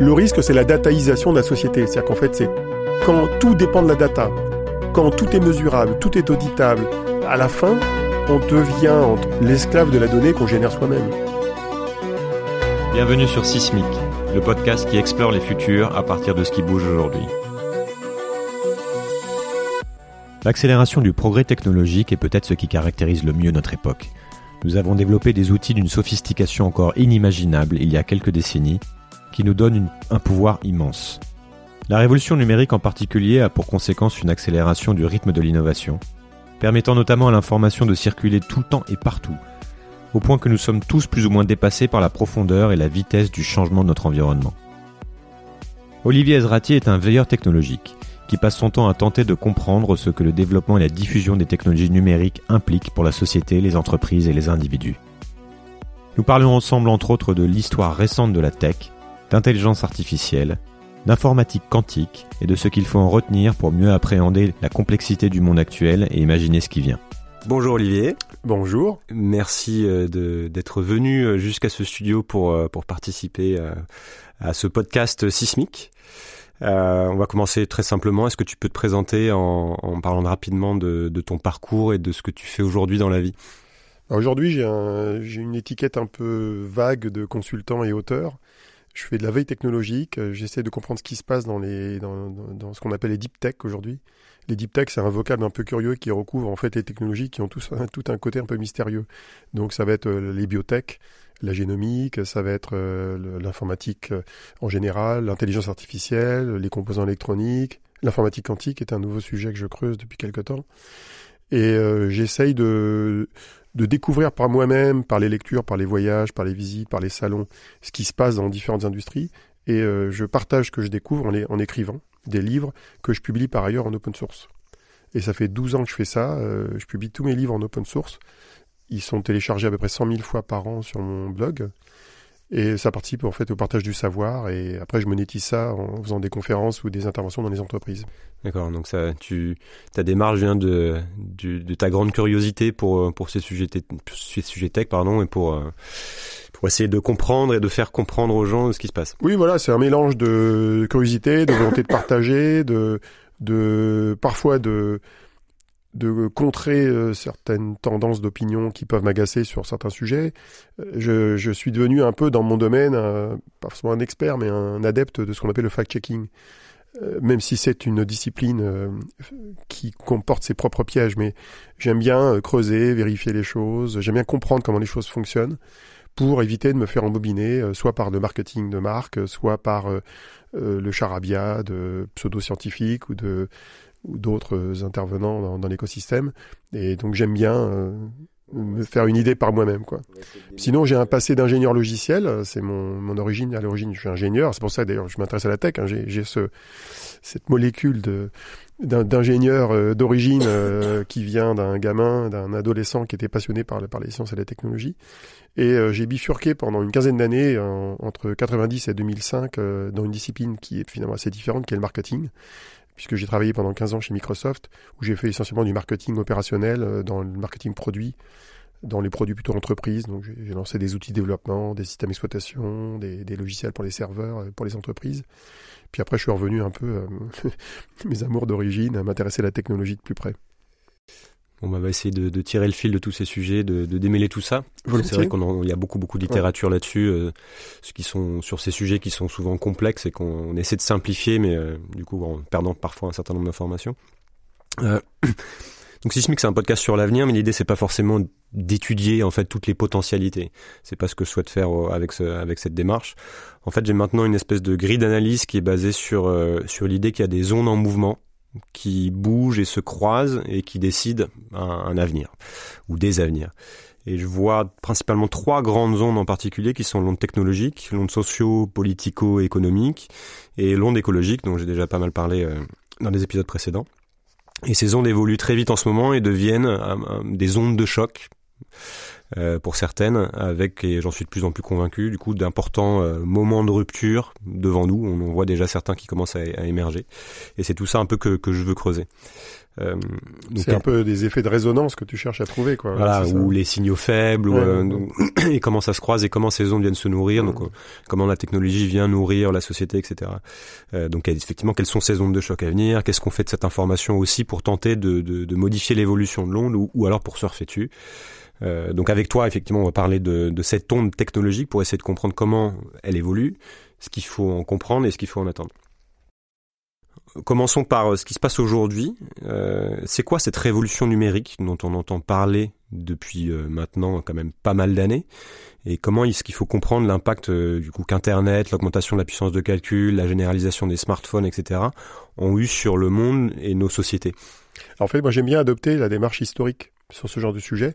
Le risque, c'est la dataïsation de la société. C'est-à-dire qu'en fait, c'est quand tout dépend de la data, quand tout est mesurable, tout est auditable, à la fin, on devient l'esclave de la donnée qu'on génère soi-même. Bienvenue sur Sismic, le podcast qui explore les futurs à partir de ce qui bouge aujourd'hui. L'accélération du progrès technologique est peut-être ce qui caractérise le mieux notre époque. Nous avons développé des outils d'une sophistication encore inimaginable il y a quelques décennies, qui nous donnent un pouvoir immense. La révolution numérique en particulier a pour conséquence une accélération du rythme de l'innovation, permettant notamment à l'information de circuler tout le temps et partout, au point que nous sommes tous plus ou moins dépassés par la profondeur et la vitesse du changement de notre environnement. Olivier Ezrati est un veilleur technologique qui passe son temps à tenter de comprendre ce que le développement et la diffusion des technologies numériques impliquent pour la société, les entreprises et les individus. Nous parlons ensemble entre autres de l'histoire récente de la tech, d'intelligence artificielle, d'informatique quantique et de ce qu'il faut en retenir pour mieux appréhender la complexité du monde actuel et imaginer ce qui vient. Bonjour Olivier. Bonjour. Merci euh, d'être venu euh, jusqu'à ce studio pour, euh, pour participer à ce podcast sismique. on va commencer très simplement. Est-ce que tu peux te présenter en, en parlant rapidement de, de, ton parcours et de ce que tu fais aujourd'hui dans la vie? Aujourd'hui, j'ai un, une étiquette un peu vague de consultant et auteur. Je fais de la veille technologique, euh, j'essaie de comprendre ce qui se passe dans, les, dans, dans ce qu'on appelle les deep tech aujourd'hui. Les deep tech, c'est un vocable un peu curieux qui recouvre en fait les technologies qui ont tous tout un côté un peu mystérieux. Donc ça va être euh, les biotech, la génomique, ça va être euh, l'informatique en général, l'intelligence artificielle, les composants électroniques, l'informatique quantique est un nouveau sujet que je creuse depuis quelque temps. Et j'essaye de de découvrir par moi-même, par les lectures, par les voyages, par les visites, par les salons, ce qui se passe dans différentes industries. Et euh, je partage ce que je découvre en, écrivant des livres que je publie par ailleurs en open source. Et ça fait 12 ans que je fais ça. Euh, je publie tous mes livres en open source. Ils sont téléchargés à peu près 100 000 fois par an sur mon blog. Et ça participe en fait au partage du savoir. Et après, je monétise ça en faisant des conférences ou des interventions dans les entreprises. D'accord. Donc ça, tu, ta démarche vient de, de, ta grande curiosité pour pour ces sujets, ces sujets tech, pardon, et pour euh, pour essayer de comprendre et de faire comprendre aux gens ce qui se passe. Oui, voilà, c'est un mélange de curiosité, de volonté de partager, de de parfois de de contrer euh, certaines tendances d'opinion qui peuvent m'agacer sur certains sujets. Euh, je, je, suis devenu un peu dans mon domaine, pas forcément un expert, mais un adepte de ce qu'on appelle le fact-checking. Euh, même si c'est une discipline qui comporte ses propres pièges, mais j'aime bien creuser, vérifier les choses, j'aime bien comprendre comment les choses fonctionnent pour éviter de me faire embobiner, soit par le marketing de marque, soit par le charabia de pseudo-scientifiques ou de ou d'autres intervenants dans, l'écosystème. Et donc j'aime bien euh, me faire une idée par moi-même. quoi. Sinon, j'ai un passé d'ingénieur logiciel. C'est mon, mon origine. À l'origine, je suis ingénieur. C'est pour ça, d'ailleurs, je m'intéresse à la tech. Hein. J'ai ce, cette molécule de d'ingénieur euh, d'origine euh, qui vient d'un gamin, d'un adolescent qui était passionné par, par les sciences et la technologie. Et j'ai bifurqué pendant une quinzaine d'années, entre 90 et 2005, dans une discipline qui est finalement assez différente, qui est le marketing puisque j'ai travaillé pendant 15 ans chez Microsoft, où j'ai fait essentiellement du marketing opérationnel, euh, dans le marketing produit, dans les produits plutôt entreprises. Donc j'ai lancé des outils de développement, des systèmes d'exploitation, des, logiciels pour les serveurs, euh, pour les entreprises. Puis après, je suis revenu un peu euh, mes amours d'origine, à m'intéresser à la technologie de plus près. On va essayer de, tirer le fil de tous ces sujets, de, démêler tout ça. C'est vrai qu'il y a beaucoup beaucoup de littérature là-dessus, euh, ce qui sont sur ces sujets qui sont souvent complexes et qu'on essaie de simplifier, mais euh, du coup en perdant parfois un certain nombre d'informations. Euh, donc Sismic c'est un podcast sur l'avenir, mais l'idée c'est pas forcément d'étudier en fait toutes les potentialités. C'est pas ce que je souhaite faire avec ce, avec cette démarche. En fait, j'ai maintenant une espèce de grille d'analyse qui est basée sur sur l'idée qu'il y a des zones en mouvement qui bougent et se croisent et qui décident un, avenir ou des avenirs. Et je vois principalement trois grandes ondes en particulier qui sont l'onde technologique, l'onde socio-politico-économique et l'onde écologique dont j'ai déjà pas mal parlé euh, dans les épisodes précédents. Et ces ondes évoluent très vite en ce moment et deviennent euh, des ondes de choc euh, pour certaines, avec, et j'en suis de plus en plus convaincu, du coup, d'importants euh, moments de rupture devant nous. On en voit déjà certains qui commencent à, à émerger. Et c'est tout ça un peu que, que je veux creuser. Euh, c'est un peu des effets de résonance que tu cherches à trouver, quoi. Voilà, ou les signaux faibles, ou, euh, et comment ça se croise et comment ces ondes viennent se nourrir, donc euh, comment la technologie vient nourrir la société, etc. donc effectivement, quelles sont ces ondes de choc à venir Qu'est-ce qu'on fait de cette information aussi pour tenter de, de, de modifier l'évolution de l'onde, ou, ou, alors pour surfer dessus euh, donc avec toi, effectivement, on va parler de, de, cette onde technologique pour essayer de comprendre comment elle évolue, ce qu'il faut en comprendre et ce qu'il faut en attendre. Commençons par euh, ce qui se passe aujourd'hui. Euh, c'est quoi cette révolution numérique dont on entend parler depuis euh, maintenant quand même pas mal d'années? Et comment est-ce qu'il faut comprendre l'impact du coup qu'Internet, l'augmentation de la puissance de calcul, la généralisation des smartphones, etc. ont eu sur le monde et nos sociétés? En fait, moi j'aime bien adopter la démarche historique sur ce genre de sujet.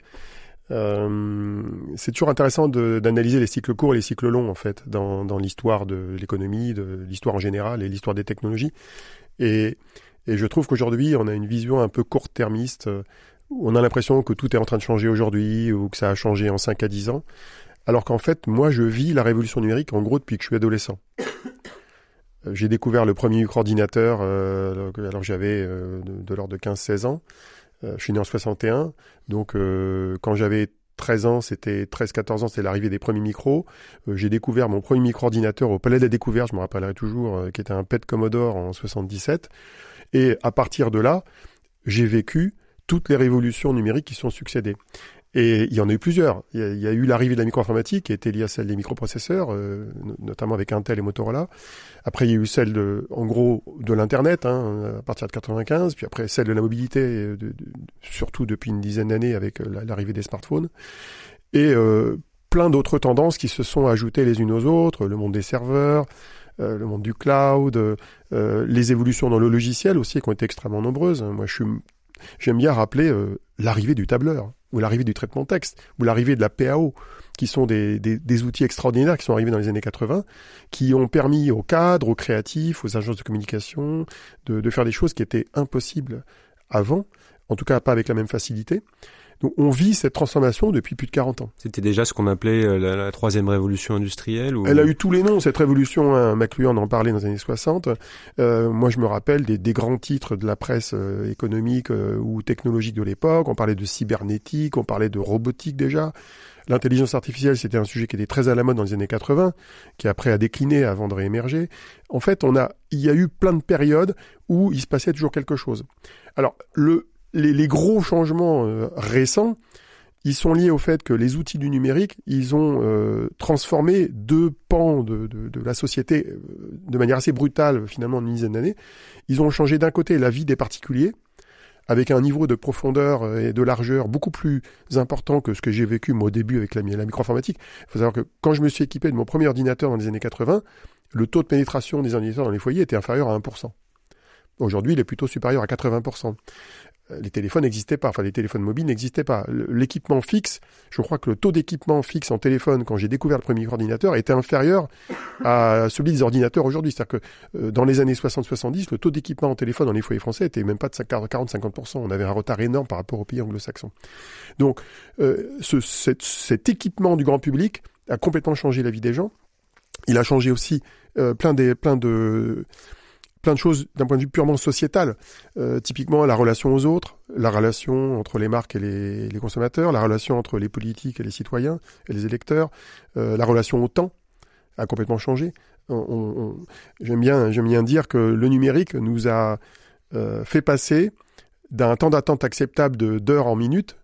Euh, c'est toujours intéressant d'analyser les cycles courts et les cycles longs en fait dans, dans l'histoire de l'économie, de l'histoire en général et l'histoire des technologies. Et, et je trouve qu'aujourd'hui, on a une vision un peu court-termiste, euh, on a l'impression que tout est en train de changer aujourd'hui, ou que ça a changé en 5 à 10 ans, alors qu'en fait, moi, je vis la révolution numérique, en gros, depuis que je suis adolescent. Euh, j'ai découvert le premier micro-ordinateur euh, alors j'avais de, de l'ordre de 15-16 ans. Je suis né en 61, donc quand j'avais 13 ans, c'était 13-14 ans, c'était l'arrivée des premiers micros. Euh, j'ai découvert mon premier micro-ordinateur au Palais de la Découverte, je me rappellerai toujours, euh, qui était un PET Commodore en 77. Et à partir de là, j'ai vécu toutes les révolutions numériques qui sont succédées. Et il y en a eu plusieurs. Il y a, eu l'arrivée de la micro-informatique qui était liée à celle des microprocesseurs, euh, notamment avec Intel et Motorola. Après, il y a eu celle de, en gros, de l'Internet, hein, à partir de 95. Puis après, celle de la mobilité, de, surtout depuis une dizaine d'années avec euh, l'arrivée des smartphones. Et euh, plein d'autres tendances qui se sont ajoutées les unes aux autres. Le monde des serveurs, euh, le monde du cloud, euh, les évolutions dans le logiciel aussi qui ont été extrêmement nombreuses. Moi, je suis, j'aime bien rappeler l'arrivée du tableur ou l'arrivée du traitement texte, ou l'arrivée de la PAO, qui sont des, des, outils extraordinaires qui sont arrivés dans les années 80, qui ont permis aux cadres, aux créatifs, aux agences de communication de faire des choses qui étaient impossibles avant, en tout cas pas avec la même facilité. Donc on vit cette transformation depuis plus de 40 ans. C'était déjà ce qu'on appelait euh, la, la, troisième révolution industrielle ou... Elle a eu tous les noms, cette révolution. Hein, McLuhan en parlait dans les années 60. Euh, moi, je me rappelle des, des, grands titres de la presse euh, économique euh, ou technologique de l'époque. On parlait de cybernétique, on parlait de robotique déjà. L'intelligence artificielle, c'était un sujet qui était très à la mode dans les années 80, qui après a décliné avant de réémerger. En fait, on a, il y a eu plein de périodes où il se passait toujours quelque chose. Alors, le, les, gros changements euh, récents, ils sont liés au fait que les outils du numérique, ils ont euh, transformé deux pans de, la société euh, de manière assez brutale, finalement, en une dizaine d'années. Ils ont changé d'un côté la vie des particuliers, avec un niveau de profondeur et de largeur beaucoup plus important que ce que j'ai vécu moi au début avec la, la microinformatique. Il faut savoir que quand je me suis équipé de mon premier ordinateur dans les années 80, le taux de pénétration des ordinateurs dans les foyers était inférieur à 1%. Aujourd'hui, il est plutôt supérieur à 80%. Euh, les téléphones n'existaient pas, enfin les téléphones mobiles n'existaient pas. L'équipement fixe, je crois que le taux d'équipement fixe en téléphone quand j'ai découvert le premier ordinateur était inférieur à celui des ordinateurs aujourd'hui. C'est-à-dire que euh, dans les années 60-70, le taux d'équipement en téléphone dans les foyers français était même pas de 40-50%. On avait un retard énorme par rapport aux pays anglo-saxons. Donc euh, ce, cet, équipement du grand public a complètement changé la vie des gens. Il a changé aussi plein, des, plein de plein de choses d'un point de vue purement sociétal. Euh, typiquement, la relation aux autres, la relation entre les marques et les, consommateurs, la relation entre les politiques et les citoyens et les électeurs, euh, la relation au temps a complètement changé. J'aime bien, j'aime bien dire que le numérique nous a euh, fait passer d'un temps d'attente acceptable de d'heures en minutes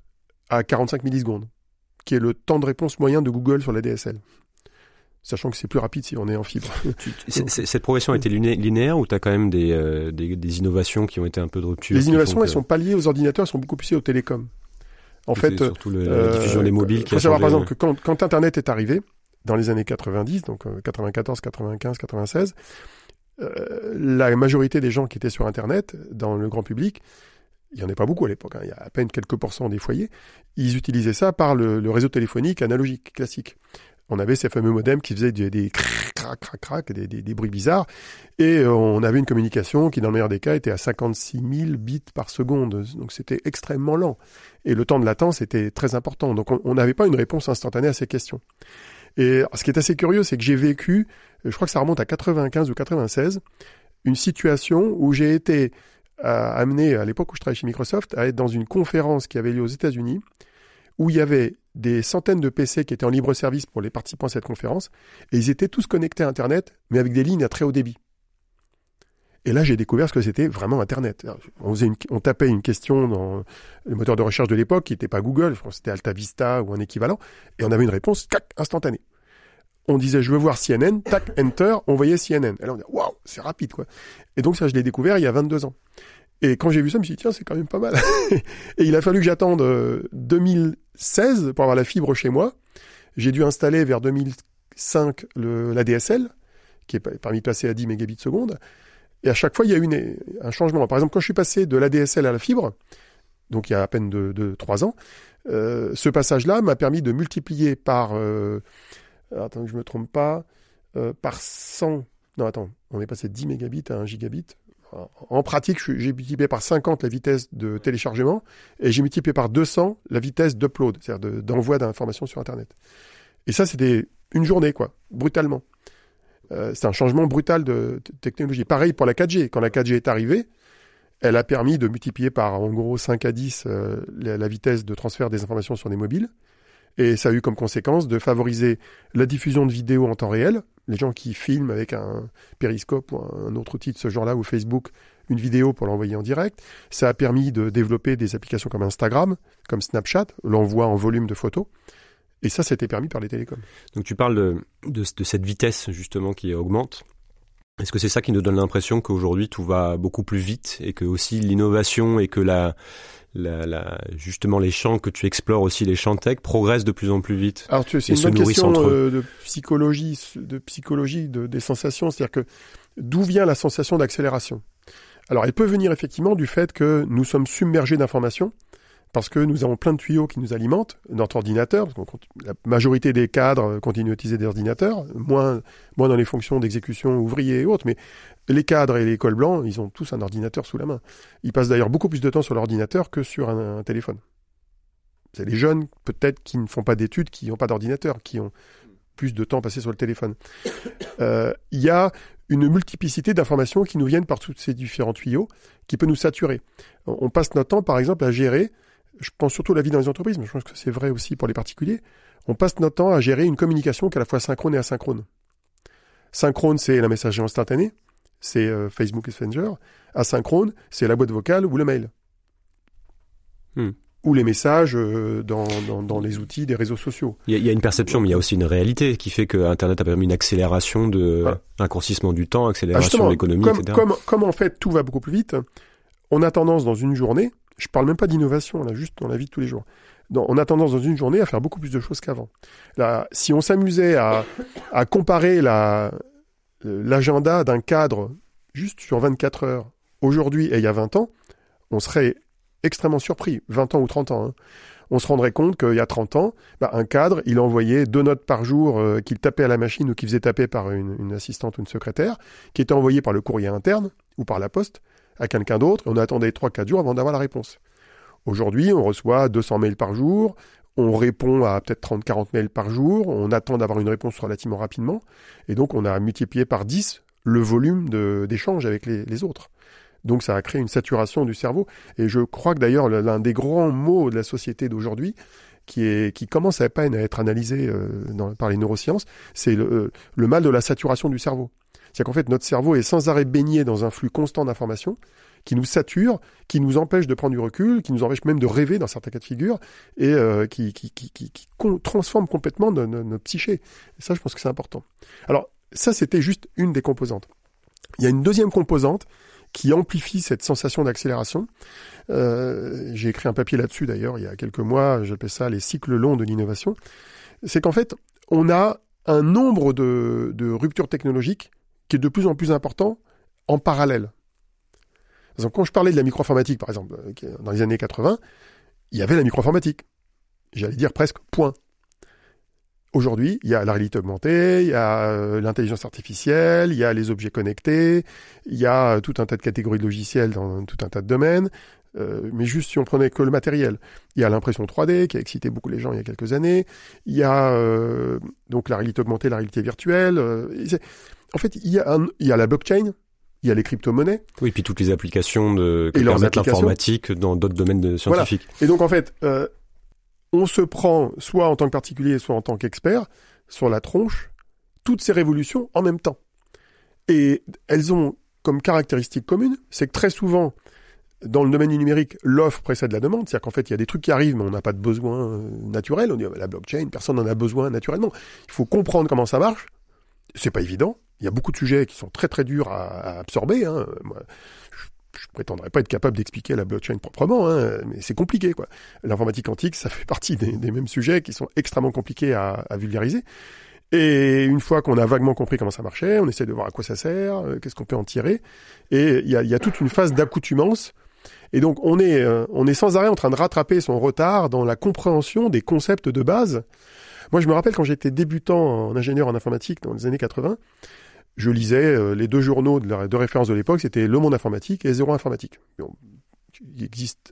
à 45 millisecondes, qui est le temps de réponse moyen de Google sur la DSL sachant que c'est plus rapide si on est en fibre. cette progression a été linéaire ou tu as quand même des, euh, des, des, innovations qui ont été un peu de rupture Les innovations, elles que... sont pas liées aux ordinateurs, elles sont beaucoup plus liées aux télécoms. En fait, surtout le, euh, la diffusion des mobiles. Il faut savoir par exemple que quand, quand, Internet est arrivé, dans les années 90, donc 94, 95, 96, euh, la majorité des gens qui étaient sur Internet, dans le grand public, il n'y en a pas beaucoup à l'époque, hein, il y a à peine quelques pourcents des foyers, ils utilisaient ça par le, le réseau téléphonique analogique, classique on avait ces fameux modems qui faisaient des, des crac, crac, crac, des, des, bruits bizarres. Et euh, on avait une communication qui, dans le meilleur des cas, était à 56 000 bits par seconde. Donc c'était extrêmement lent. Et le temps de latence était très important. Donc on n'avait pas une réponse instantanée à ces questions. Et ce qui est assez curieux, c'est que j'ai vécu, je crois que ça remonte à 95 ou 96, une situation où j'ai été euh, amené, à l'époque où je travaillais chez Microsoft, à être dans une conférence qui avait lieu aux États-Unis, où il y avait des centaines de PC qui étaient en libre service pour les participants à cette conférence, et ils étaient tous connectés à Internet, mais avec des lignes à très haut débit. Et là, j'ai découvert ce que c'était vraiment Internet. On, tapait une question dans le moteur de recherche de l'époque, qui n'était pas Google, je pense que c'était Alta Vista ou un équivalent, et on avait une réponse, tac, instantanée. On disait, je veux voir CNN, tac, enter, on voyait CNN. Et là, on dit, waouh, c'est rapide, quoi. Et donc, ça, je l'ai découvert il y a 22 ans. Et quand j'ai vu ça, je me suis dit, tiens, c'est quand même pas mal. et il a fallu que j'attende 2016 euh, pour avoir la fibre chez moi. J'ai dû installer vers 2005 le, la DSL, qui est parmi de passer à 10 mégabits seconde. Et à chaque fois, il y a eu un changement. Par exemple, quand je suis passé de la DSL à la fibre, donc il y a à peine de, de 3 ans, euh, ce passage-là m'a permis de multiplier par, euh, attends que je me trompe pas, euh, par 100, non attends, on est passé de 10 mégabits à 1 gigabit, en pratique, j'ai multiplié par 50 la vitesse de téléchargement et j'ai multiplié par 200 la vitesse d'upload, c'est-à-dire d'envoi d'informations sur Internet. Et ça, c'était une journée, quoi, brutalement. Euh, c'est un changement brutal de, technologie. Pareil pour la 4G. Quand la 4G est arrivée, elle a permis de multiplier par en gros 5 à 10 euh, la, vitesse de transfert des informations sur des mobiles. Et ça a eu comme conséquence de favoriser la diffusion de vidéos en temps réel. Les gens qui filment avec un périscope ou un autre outil de ce genre-là, ou Facebook, une vidéo pour l'envoyer en direct. Ça a permis de développer des applications comme Instagram, comme Snapchat, l'envoi en volume de photos. Et ça, c'était permis par les télécoms. Donc tu parles de, de, de cette vitesse justement qui augmente. Est-ce que c'est ça qui nous donne l'impression qu'aujourd'hui tout va beaucoup plus vite et que aussi l'innovation et que la, la, la, justement les champs que tu explores aussi, les champs tech, progressent de plus en plus vite. Alors tu c'est une bonne question euh, de psychologie, de psychologie de, des sensations, c'est-à-dire que d'où vient la sensation d'accélération? Alors elle peut venir effectivement du fait que nous sommes submergés d'informations parce que nous avons plein de tuyaux qui nous alimentent, notre ordinateur, la majorité des cadres continuent à utiliser des ordinateurs, moins, moins dans les fonctions d'exécution ouvrier et autres, mais les cadres et les cols blancs, ils ont tous un ordinateur sous la main. Ils passent d'ailleurs beaucoup plus de temps sur l'ordinateur que sur un, téléphone. C'est les jeunes, peut-être, qui ne font pas d'études, qui n'ont pas d'ordinateur, qui ont plus de temps passé sur le téléphone. Euh, il y a une multiplicité d'informations qui nous viennent par tous ces différents tuyaux, qui peut nous saturer. On passe notre temps, par exemple, à gérer je pense surtout à la vie dans les entreprises, mais je pense que c'est vrai aussi pour les particuliers, on passe notre temps à gérer une communication qui est à la fois synchrone et asynchrone. Synchrone, c'est la messagerie instantanée, c'est euh, Facebook Messenger. Asynchrone, c'est la boîte vocale ou le mail. Hmm. Ou les messages euh, dans, dans, les outils des réseaux sociaux. Il y, a, une perception, mais il y a aussi une réalité qui fait que Internet a permis une accélération de l'inconscissement du temps, accélération de l'économie, etc. Comme, comme en fait tout va beaucoup plus vite, on a tendance dans une journée je parle même pas d'innovation, là, juste dans la vie de tous les jours. on a tendance dans une journée à faire beaucoup plus de choses qu'avant. Là, si on s'amusait à, comparer la, l'agenda d'un cadre juste sur 24 heures aujourd'hui et il y a 20 ans, on serait extrêmement surpris, 20 ans ou 30 ans. Hein. On se rendrait compte qu'il y a 30 ans, bah, un cadre, il envoyait deux notes par jour euh, qu'il tapait à la machine ou qu'il faisait taper par une, une, assistante ou une secrétaire, qui étaient envoyées par le courrier interne ou par la poste à quelqu'un d'autre, et on attendait 3-4 jours avant d'avoir la réponse. Aujourd'hui, on reçoit 200 mails par jour, on répond à peut-être 30-40 mails par jour, on attend d'avoir une réponse relativement rapidement, et donc on a multiplié par 10 le volume d'échanges avec les, autres. Donc ça a créé une saturation du cerveau, et je crois que d'ailleurs l'un des grands mots de la société d'aujourd'hui, qui, commence à peine à être analysé euh, par les neurosciences, c'est le, le mal de la saturation du cerveau. C'est qu'en fait, notre cerveau est sans arrêt baigné dans un flux constant d'informations qui nous sature, qui nous empêche de prendre du recul, qui nous empêche même de rêver dans certains cas de figure, et euh, qui, qui, qui, qui, transforme complètement notre, notre psyché. Et ça, je pense que c'est important. Alors, ça, c'était juste une des composantes. Il y a une deuxième composante qui amplifie cette sensation d'accélération. Euh, J'ai écrit un papier là-dessus d'ailleurs il y a quelques mois, j'appelle ça les cycles longs de l'innovation. C'est qu'en fait, on a un nombre de, de ruptures technologiques qui est de plus en plus important en parallèle. Donc, quand je parlais de la microinformatique, par exemple, euh, dans les années 80, il y avait la microinformatique. J'allais dire presque point. Aujourd'hui, il y a la réalité augmentée, il y a euh, l'intelligence artificielle, il y a les objets connectés, il y a tout un tas de catégories de logiciels dans tout un tas de domaines. Euh, mais juste si on prenait que le matériel, il y a l'impression 3D qui a excité beaucoup les gens il y a quelques années. Il y a euh, donc la réalité augmentée, la réalité virtuelle. En fait, il y a, il y a la blockchain, il y a les crypto-monnaies. Oui, puis toutes les applications de, que permettent l'informatique dans d'autres domaines de scientifiques. Et donc en fait, on se prend, soit en tant que particulier, soit en tant qu'expert, sur la tronche, toutes ces révolutions en même temps. Et elles ont comme caractéristique commune, c'est que très souvent, dans le domaine du numérique, l'offre précède la demande. C'est-à-dire qu'en fait, il y a des trucs qui arrivent, mais on n'a pas de besoin euh, naturel. On dit, la blockchain, personne n'en a besoin naturellement. Il faut comprendre comment ça marche. C'est pas évident. Il y a beaucoup de sujets qui sont très très durs à, absorber. Hein. Moi, je prétendrai pas être capable d'expliquer la blockchain proprement, hein, mais c'est compliqué. quoi. L'informatique quantique, ça fait partie des, mêmes sujets qui sont extrêmement compliqués à, vulgariser. Et une fois qu'on a vaguement compris comment ça marchait, on essaie de voir à quoi ça sert, euh, qu'est-ce qu'on peut en tirer. Et il y a, toute une phase d'accoutumance. Et donc on est, euh, on est sans arrêt en train de rattraper son retard dans la compréhension des concepts de base. Moi, je me rappelle quand j'étais débutant en ingénieur en informatique dans les années 80, je lisais euh, les deux journaux de, référence de l'époque, c'était Le Monde Informatique et Zéro Informatique. qui existent,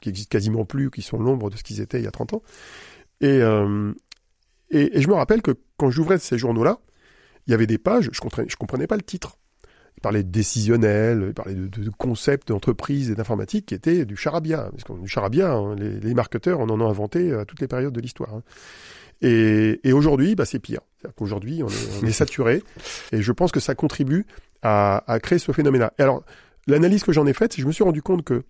qui quasiment plus, qui sont l'ombre de ce qu'ils étaient il y a 30 ans. Euh, et, et, je me rappelle que quand j'ouvrais ces journaux-là, il y avait des pages, je comprenais, je comprenais pas le titre. Parlait de décisionnel, il parlait de, de, concepts d'entreprise et d'informatique qui étaient du charabia. Parce qu'on du charabia, hein, les, les, marketeurs, on en a inventé à toutes les périodes de l'histoire. Hein. Et, et aujourd'hui, bah, c'est pire. Aujourd'hui, on est, on est saturé. Et je pense que ça contribue à, à créer ce phénomène-là. Et alors, l'analyse que j'en ai faite, c'est que je me suis rendu compte que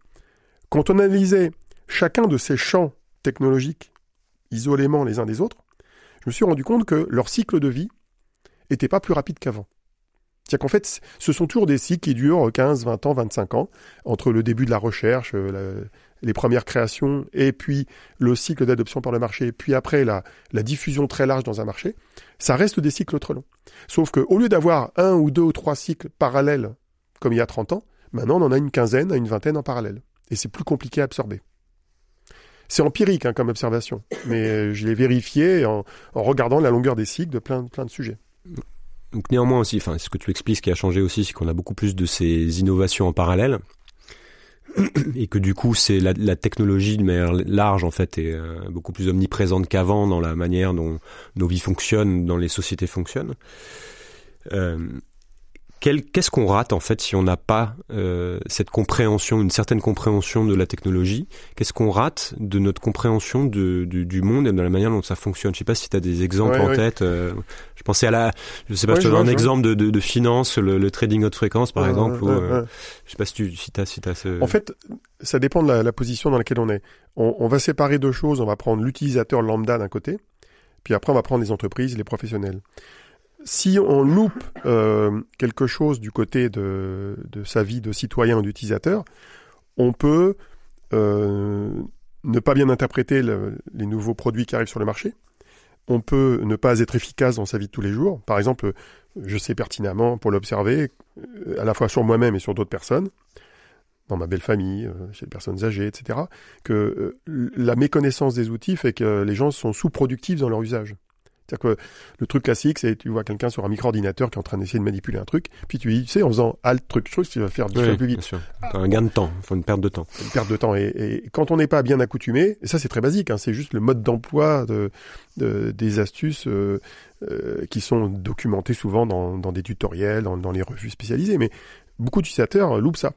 quand on analysait chacun de ces champs technologiques isolément les uns des autres, je me suis rendu compte que leur cycle de vie était pas plus rapide qu'avant. C'est-à-dire qu'en fait, ce sont toujours des cycles qui durent 15, 20 ans, 25 ans, entre le début de la recherche, euh, les premières créations, et puis le cycle d'adoption par le marché, puis après la, diffusion très large dans un marché. Ça reste des cycles trop longs. Sauf qu'au lieu d'avoir un ou deux ou trois cycles parallèles, comme il y a 30 ans, maintenant on en a une quinzaine à une vingtaine en parallèle. Et c'est plus compliqué à absorber. C'est empirique hein, comme observation, mais je l'ai vérifié en, en, regardant la longueur des cycles de plein, plein de sujets. Donc néanmoins aussi, enfin, ce que tu expliques, ce qui a changé aussi, c'est qu'on a beaucoup plus de ces innovations en parallèle et que du coup c'est la, technologie de manière large en fait est euh, beaucoup plus omniprésente qu'avant dans la manière dont nos vies fonctionnent, dans les sociétés fonctionnent. Euh, qu'est-ce qu'on rate en fait si on n'a pas euh, cette compréhension, une certaine compréhension de la technologie? Qu'est-ce qu'on rate de notre compréhension de, du monde et de la manière dont ça fonctionne? Je sais pas si tu as des exemples en tête. Euh, je pensais à la, je sais pas, je te donne un exemple de, de, de, finance, le, trading haute fréquence par exemple. Ou, euh, je sais pas si tu si as, si as ce... En fait, ça dépend de la, la, position dans laquelle on est. On, on va séparer deux choses. On va prendre l'utilisateur lambda d'un côté, puis après on va prendre les entreprises, les professionnels si on loupe euh, quelque chose du côté de, sa vie de citoyen ou d'utilisateur, on peut euh, ne pas bien interpréter les nouveaux produits qui arrivent sur le marché. On peut ne pas être efficace dans sa vie de tous les jours. Par exemple, je sais pertinemment, pour l'observer, euh, à la fois sur moi-même et sur d'autres personnes, dans ma belle famille, chez les personnes âgées, etc., que la méconnaissance des outils fait que les gens sont sous-productifs dans leur usage. C'est-à-dire que le truc classique, c'est tu vois quelqu'un sur un micro-ordinateur qui est en train d'essayer de manipuler un truc, puis tu dis, tu sais, en faisant alt truc, chose, tu vas faire du plus vite. Bien un gain de temps, faut une perte de temps. Une perte de temps. Et, et quand on n'est pas bien accoutumé, et ça c'est très basique, hein, c'est juste le mode d'emploi de, de, des astuces euh, euh, qui sont documentées souvent dans, dans des tutoriels, dans, dans, les revues spécialisées, mais beaucoup d'utilisateurs loupent ça.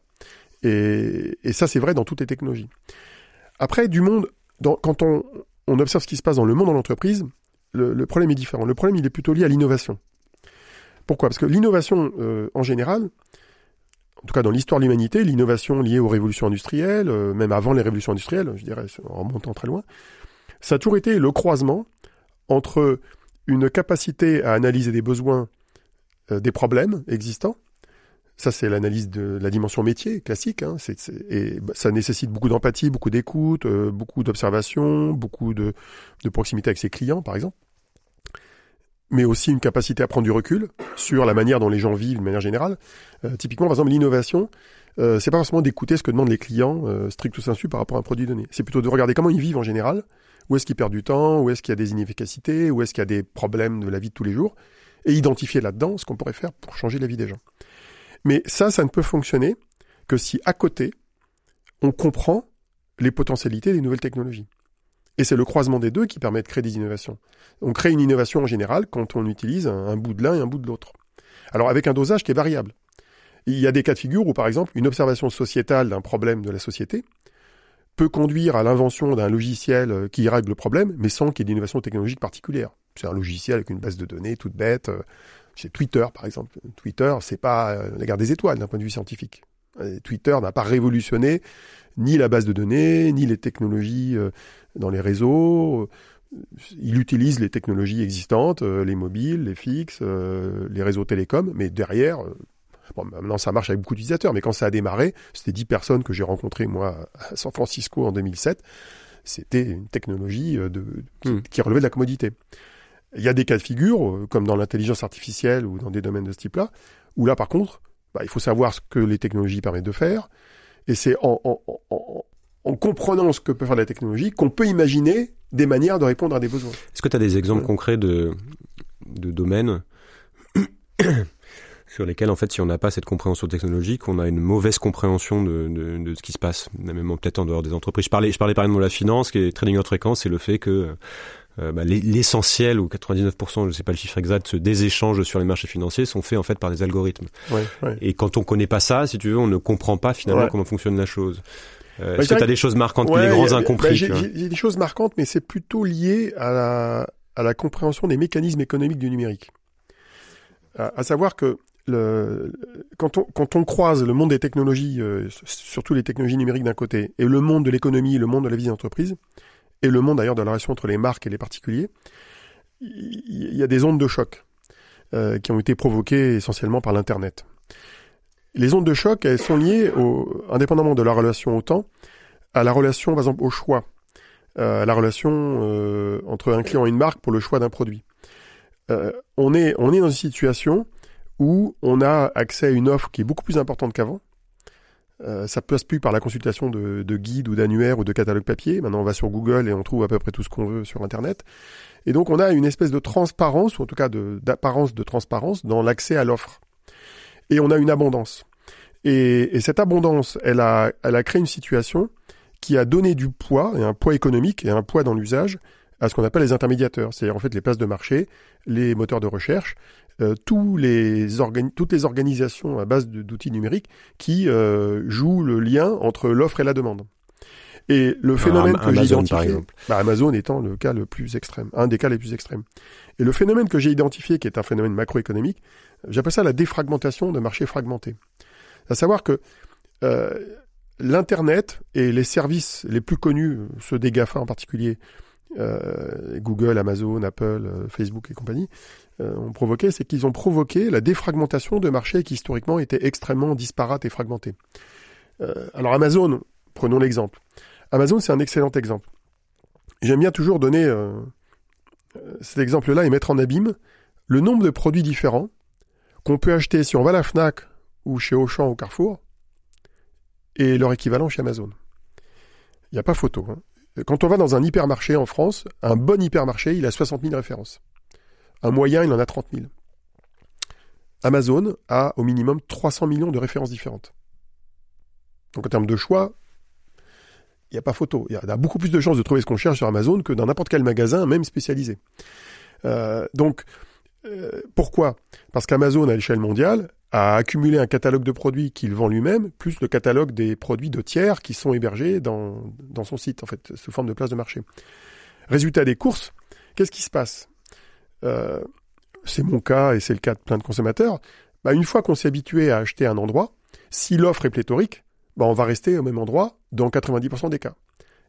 Et, et ça c'est vrai dans toutes les technologies. Après, du monde, dans, quand on, on observe ce qui se passe dans le monde de l'entreprise, le, problème est différent. Le problème, il est plutôt lié à l'innovation. Pourquoi? Parce que l'innovation, euh, en général, en tout cas dans l'histoire de l'humanité, l'innovation liée aux révolutions industrielles, euh, même avant les révolutions industrielles, je dirais, en remontant très loin, ça a toujours été le croisement entre une capacité à analyser des besoins, euh, des problèmes existants, ça, c'est l'analyse de la dimension métier classique. Hein. et ça nécessite beaucoup d'empathie, beaucoup d'écoute, euh, beaucoup d'observation, beaucoup de, proximité avec ses clients, par exemple. Mais aussi une capacité à prendre du recul sur la manière dont les gens vivent de manière générale. Euh, typiquement, par exemple, l'innovation, euh, c'est pas forcément d'écouter ce que demandent les clients euh, stricto sensu par rapport à un produit donné. C'est plutôt de regarder comment ils vivent en général, où est-ce qu'ils perdent du temps, où est-ce qu'il y a des inefficacités, où est-ce qu'il y a des problèmes de la vie de tous les jours, et identifier là-dedans ce qu'on pourrait faire pour changer la vie des gens. Mais ça, ça ne peut fonctionner que si à côté, on comprend les potentialités des nouvelles technologies. Et c'est le croisement des deux qui permet de créer des innovations. On crée une innovation en général quand on utilise un, bout de l'un et un bout de l'autre. Alors avec un dosage qui est variable. Il y a des cas de figure où, par exemple, une observation sociétale d'un problème de la société peut conduire à l'invention d'un logiciel euh, qui règle le problème, mais sans qu'il y ait d'innovation technologique particulière. C'est un logiciel avec une base de données toute bête. Euh, c'est Twitter, par exemple. Twitter, c'est pas euh, la guerre des étoiles d'un point de vue scientifique. Twitter n'a pas révolutionné ni la base de données, ni les technologies dans les réseaux. Il utilise les technologies existantes, les mobiles, les fixes, les réseaux télécoms, mais derrière, Bon, maintenant ça marche avec beaucoup d'utilisateurs, mais quand ça a démarré, c'était 10 personnes que j'ai rencontrées moi à San Francisco en 2007. C'était une technologie euh, de, hmm. qui, relevait de la commodité. Il y a des cas de figure, euh, comme dans l'intelligence artificielle ou dans des domaines de ce type-là, où là par contre, bah, il faut savoir ce que les technologies permettent de faire, et c'est en, en, en, en, comprenant ce que peut faire la technologie qu'on peut imaginer des manières de répondre à des besoins. Est-ce que tu as des exemples concrets de, de domaines sur lesquels, en fait, si on n'a pas cette compréhension technologique, on a une mauvaise compréhension de, de, de ce qui se passe, même peut-être en dehors des entreprises. Je parlais, je parlais par exemple de la finance, qui est trading notre fréquent, c'est le fait que bah, l'essentiel, ou 99%, je ne sais pas le chiffre exact, des échanges sur les marchés financiers sont faits en fait par des algorithmes. Ouais, ouais. Et quand on connaît pas ça, si tu veux, on ne comprend pas finalement comment fonctionne la chose. Euh, Est-ce que tu as des choses marquantes, les grands incompris J'ai des choses marquantes, mais c'est plutôt lié à la, à la compréhension des mécanismes économiques du numérique. À, à savoir que le, quand, on, quand on croise le monde des technologies, euh, surtout les technologies numériques d'un côté, et le monde de l'économie, le monde de la vie d'entreprise, et le monde d'ailleurs de la relation entre les marques et les particuliers, il y a des ondes de choc euh, qui ont été provoquées essentiellement par l'Internet. Les ondes de choc, elles sont liées, au, indépendamment de la relation au temps, à la relation, par exemple, au choix, euh, à la relation euh, entre un client et une marque pour le choix d'un produit. Euh, on, est, on est dans une situation où on a accès à une offre qui est beaucoup plus importante qu'avant. Euh, ça passe plus par la consultation de, de guides ou d'annuaires ou de catalogues papier. Maintenant, on va sur Google et on trouve à peu près tout ce qu'on veut sur Internet. Et donc, on a une espèce de transparence, ou en tout cas d'apparence de, transparence, dans l'accès à l'offre. Et on a une abondance. Et, et, cette abondance, elle a, elle a créé une situation qui a donné du poids, et un poids économique et un poids dans l'usage, à ce qu'on appelle les intermédiateurs, c'est-à-dire en fait les places de marché, les moteurs de recherche, euh, tous les toutes les organisations à base d'outils numériques qui euh, jouent le lien entre l'offre et la demande. Et le phénomène que j'ai identifié, bah, Amazon étant le cas le plus extrême, un des cas les plus extrêmes. Et le phénomène que j'ai identifié, qui est un phénomène macroéconomique, j'appelle ça la défragmentation de marchés fragmentés. À savoir que euh, l'Internet et les services les plus connus, ceux des GAFA en particulier, euh, Google, Amazon, Apple, euh, Facebook et compagnie, ont provoqué, c'est qu'ils ont provoqué la défragmentation de marchés qui historiquement étaient extrêmement disparates et fragmentés. alors Amazon, prenons l'exemple. Amazon, c'est un excellent exemple. J'aime bien toujours donner cet exemple-là et mettre en abîme le nombre de produits différents qu'on peut acheter si on va à la FNAC ou chez Auchan ou Carrefour et leur équivalent chez Amazon. Il n'y a pas photo. Hein. Quand on va dans un hypermarché en France, un bon hypermarché, il a 60 000 références. Un moyen, il en a 30 000. Amazon a au minimum 300 millions de références différentes. Donc en termes de choix, il n'y a pas photo. Il y a beaucoup plus de chances de trouver ce qu'on cherche sur Amazon que dans n'importe quel magasin, même spécialisé. Euh, donc, euh, pourquoi? Parce qu'Amazon, à l'échelle mondiale, a accumulé un catalogue de produits qu'il vend lui-même, plus le catalogue des produits de tiers qui sont hébergés dans, dans son site, en fait, sous forme de place de marché. Résultat des courses, qu'est-ce qui se passe? Euh, C'est mon cas et c'est le cas de plein de consommateurs. Bah, une fois qu'on s'est habitué à acheter un endroit, si l'offre est pléthorique, bah, on va rester au même endroit dans 90% des cas.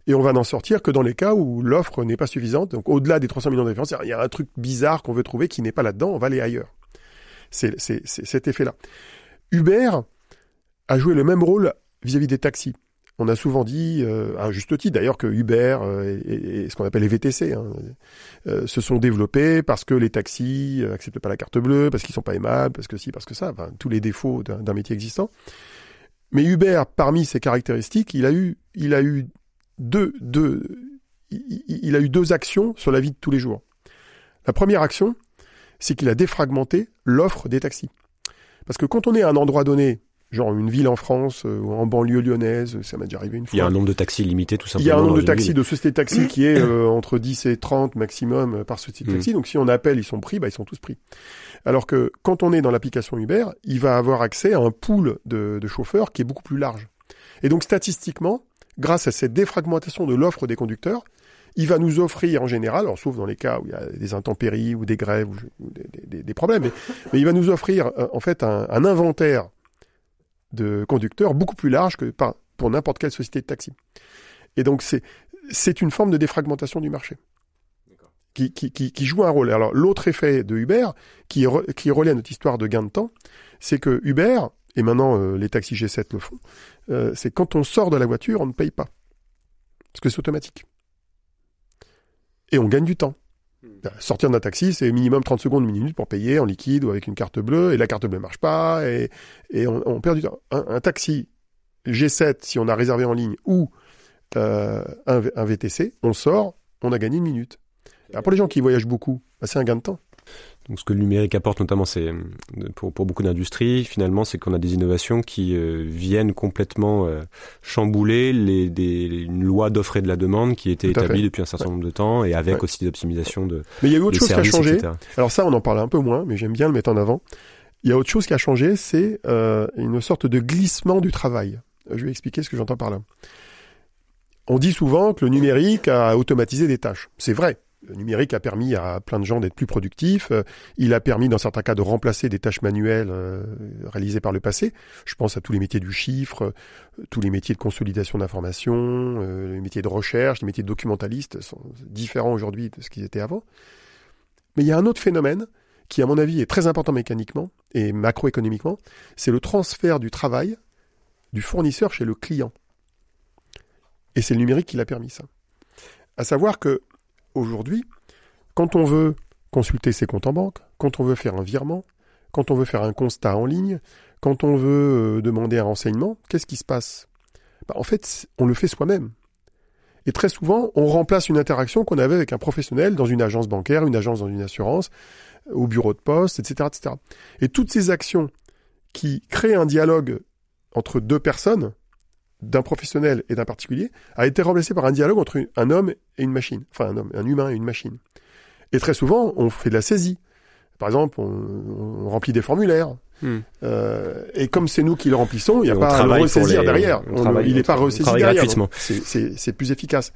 Et on va n'en sortir que dans les cas où l'offre n'est pas suffisante. Donc au-delà des 300 millions de références, il y a un truc bizarre qu'on veut trouver qui n'est pas là-dedans, on va aller ailleurs. C'est cet effet-là. Uber a joué le même rôle vis-à-vis des taxis. On a souvent dit, euh, à juste titre d'ailleurs, que Uber euh, et, ce qu'on appelle les VTC hein, euh, se sont développés parce que les taxis acceptent pas la carte bleue, parce qu'ils sont pas aimables, parce que si, parce que ça, tous les défauts d'un métier existant. Mais Uber, parmi ses caractéristiques, il a eu, deux, il a eu deux actions sur la vie de tous les jours. La première action, c'est qu'il a défragmenté l'offre des taxis. Parce que quand on est à un endroit donné, genre une ville en France euh, ou en banlieue lyonnaise, ça m'a déjà arrivé une fois. Il y a un nombre de taxis limité tout simplement. Il y a un nombre de taxis, de sociétés de taxis qui est euh, entre 10 et 30 maximum euh, par société de mm. taxi. Donc si on appelle, ils sont pris, bah, ils sont tous pris. Alors que quand on est dans l'application Uber, il va avoir accès à un pool de, de chauffeurs qui est beaucoup plus large. Et donc statistiquement, grâce à cette défragmentation de l'offre des conducteurs, il va nous offrir en général, alors sauf dans les cas où il y a des intempéries ou des grèves ou, des, problèmes, mais, il va nous offrir en fait un, un inventaire de conducteurs beaucoup plus large que pour n'importe quelle société de taxi. Et donc c'est c'est une forme de défragmentation du marché. Qui, qui, qui, joue un rôle. Alors l'autre effet de Uber, qui, qui relie à notre histoire de gain de temps, c'est que Uber, et maintenant euh, les taxis G7 le font, euh, c'est quand on sort de la voiture, on ne paye pas. Parce que c'est automatique. Et on gagne du temps. Sortir d'un taxi, c'est minimum 30 secondes, une minute pour payer en liquide ou avec une carte bleue, et la carte bleue marche pas, et, et on, perd du temps. Un, taxi G7, si on a réservé en ligne, ou euh, un, VTC, on sort, on a gagné une minute. pour les gens qui voyagent beaucoup, bah, c'est un gain de temps. Donc ce que le numérique apporte notamment, c'est pour, pour beaucoup d'industries, finalement, c'est qu'on a des innovations qui euh, viennent complètement euh, chambouler les, des, une loi d'offre et de la demande qui était établie depuis un certain nombre de temps et avec aussi des optimisations de. Mais il y a autre chose qui a changé. Alors ça, on en parle un peu moins, mais j'aime bien le mettre en avant. Il y a autre chose qui a changé, c'est euh, une sorte de glissement du travail. Je vais expliquer ce que j'entends par là. On dit souvent que le numérique a automatisé des tâches. C'est vrai, le numérique a permis à plein de gens d'être plus productifs. Euh, il a permis, dans certains cas, de remplacer des tâches manuelles euh, réalisées par le passé. Je pense à tous les métiers du chiffre, euh, tous les métiers de consolidation d'informations, les métiers de recherche, les métiers de documentalistes sont différents aujourd'hui de ce qu'ils étaient avant. Mais il y a un autre phénomène qui, à mon avis, est très important mécaniquement et macroéconomiquement, c'est le transfert du travail du fournisseur chez le client. Et c'est le numérique qui l'a permis ça. À savoir que aujourd'hui, quand on veut consulter ses comptes en banque, quand on veut faire un virement, quand on veut faire un constat en ligne, quand on veut euh, demander un renseignement, qu'est-ce qui se passe? Bah, En fait, on le fait soi-même. Et très souvent, on remplace une interaction qu'on avait avec un professionnel dans une agence bancaire, une agence dans une assurance, au bureau de poste, etc., etc. Et toutes ces actions qui créent un dialogue entre deux personnes d'un professionnel et d'un particulier a été remplacé par un dialogue entre un homme et une machine, enfin un homme, un humain et une machine. Et très souvent, on fait de la saisie. Par exemple, on, remplit des formulaires. Hmm. Euh, et comme c'est nous qui le remplissons, il n'y a pas à le ressaisir derrière. il n'est pas ressaisi derrière. C'est plus efficace.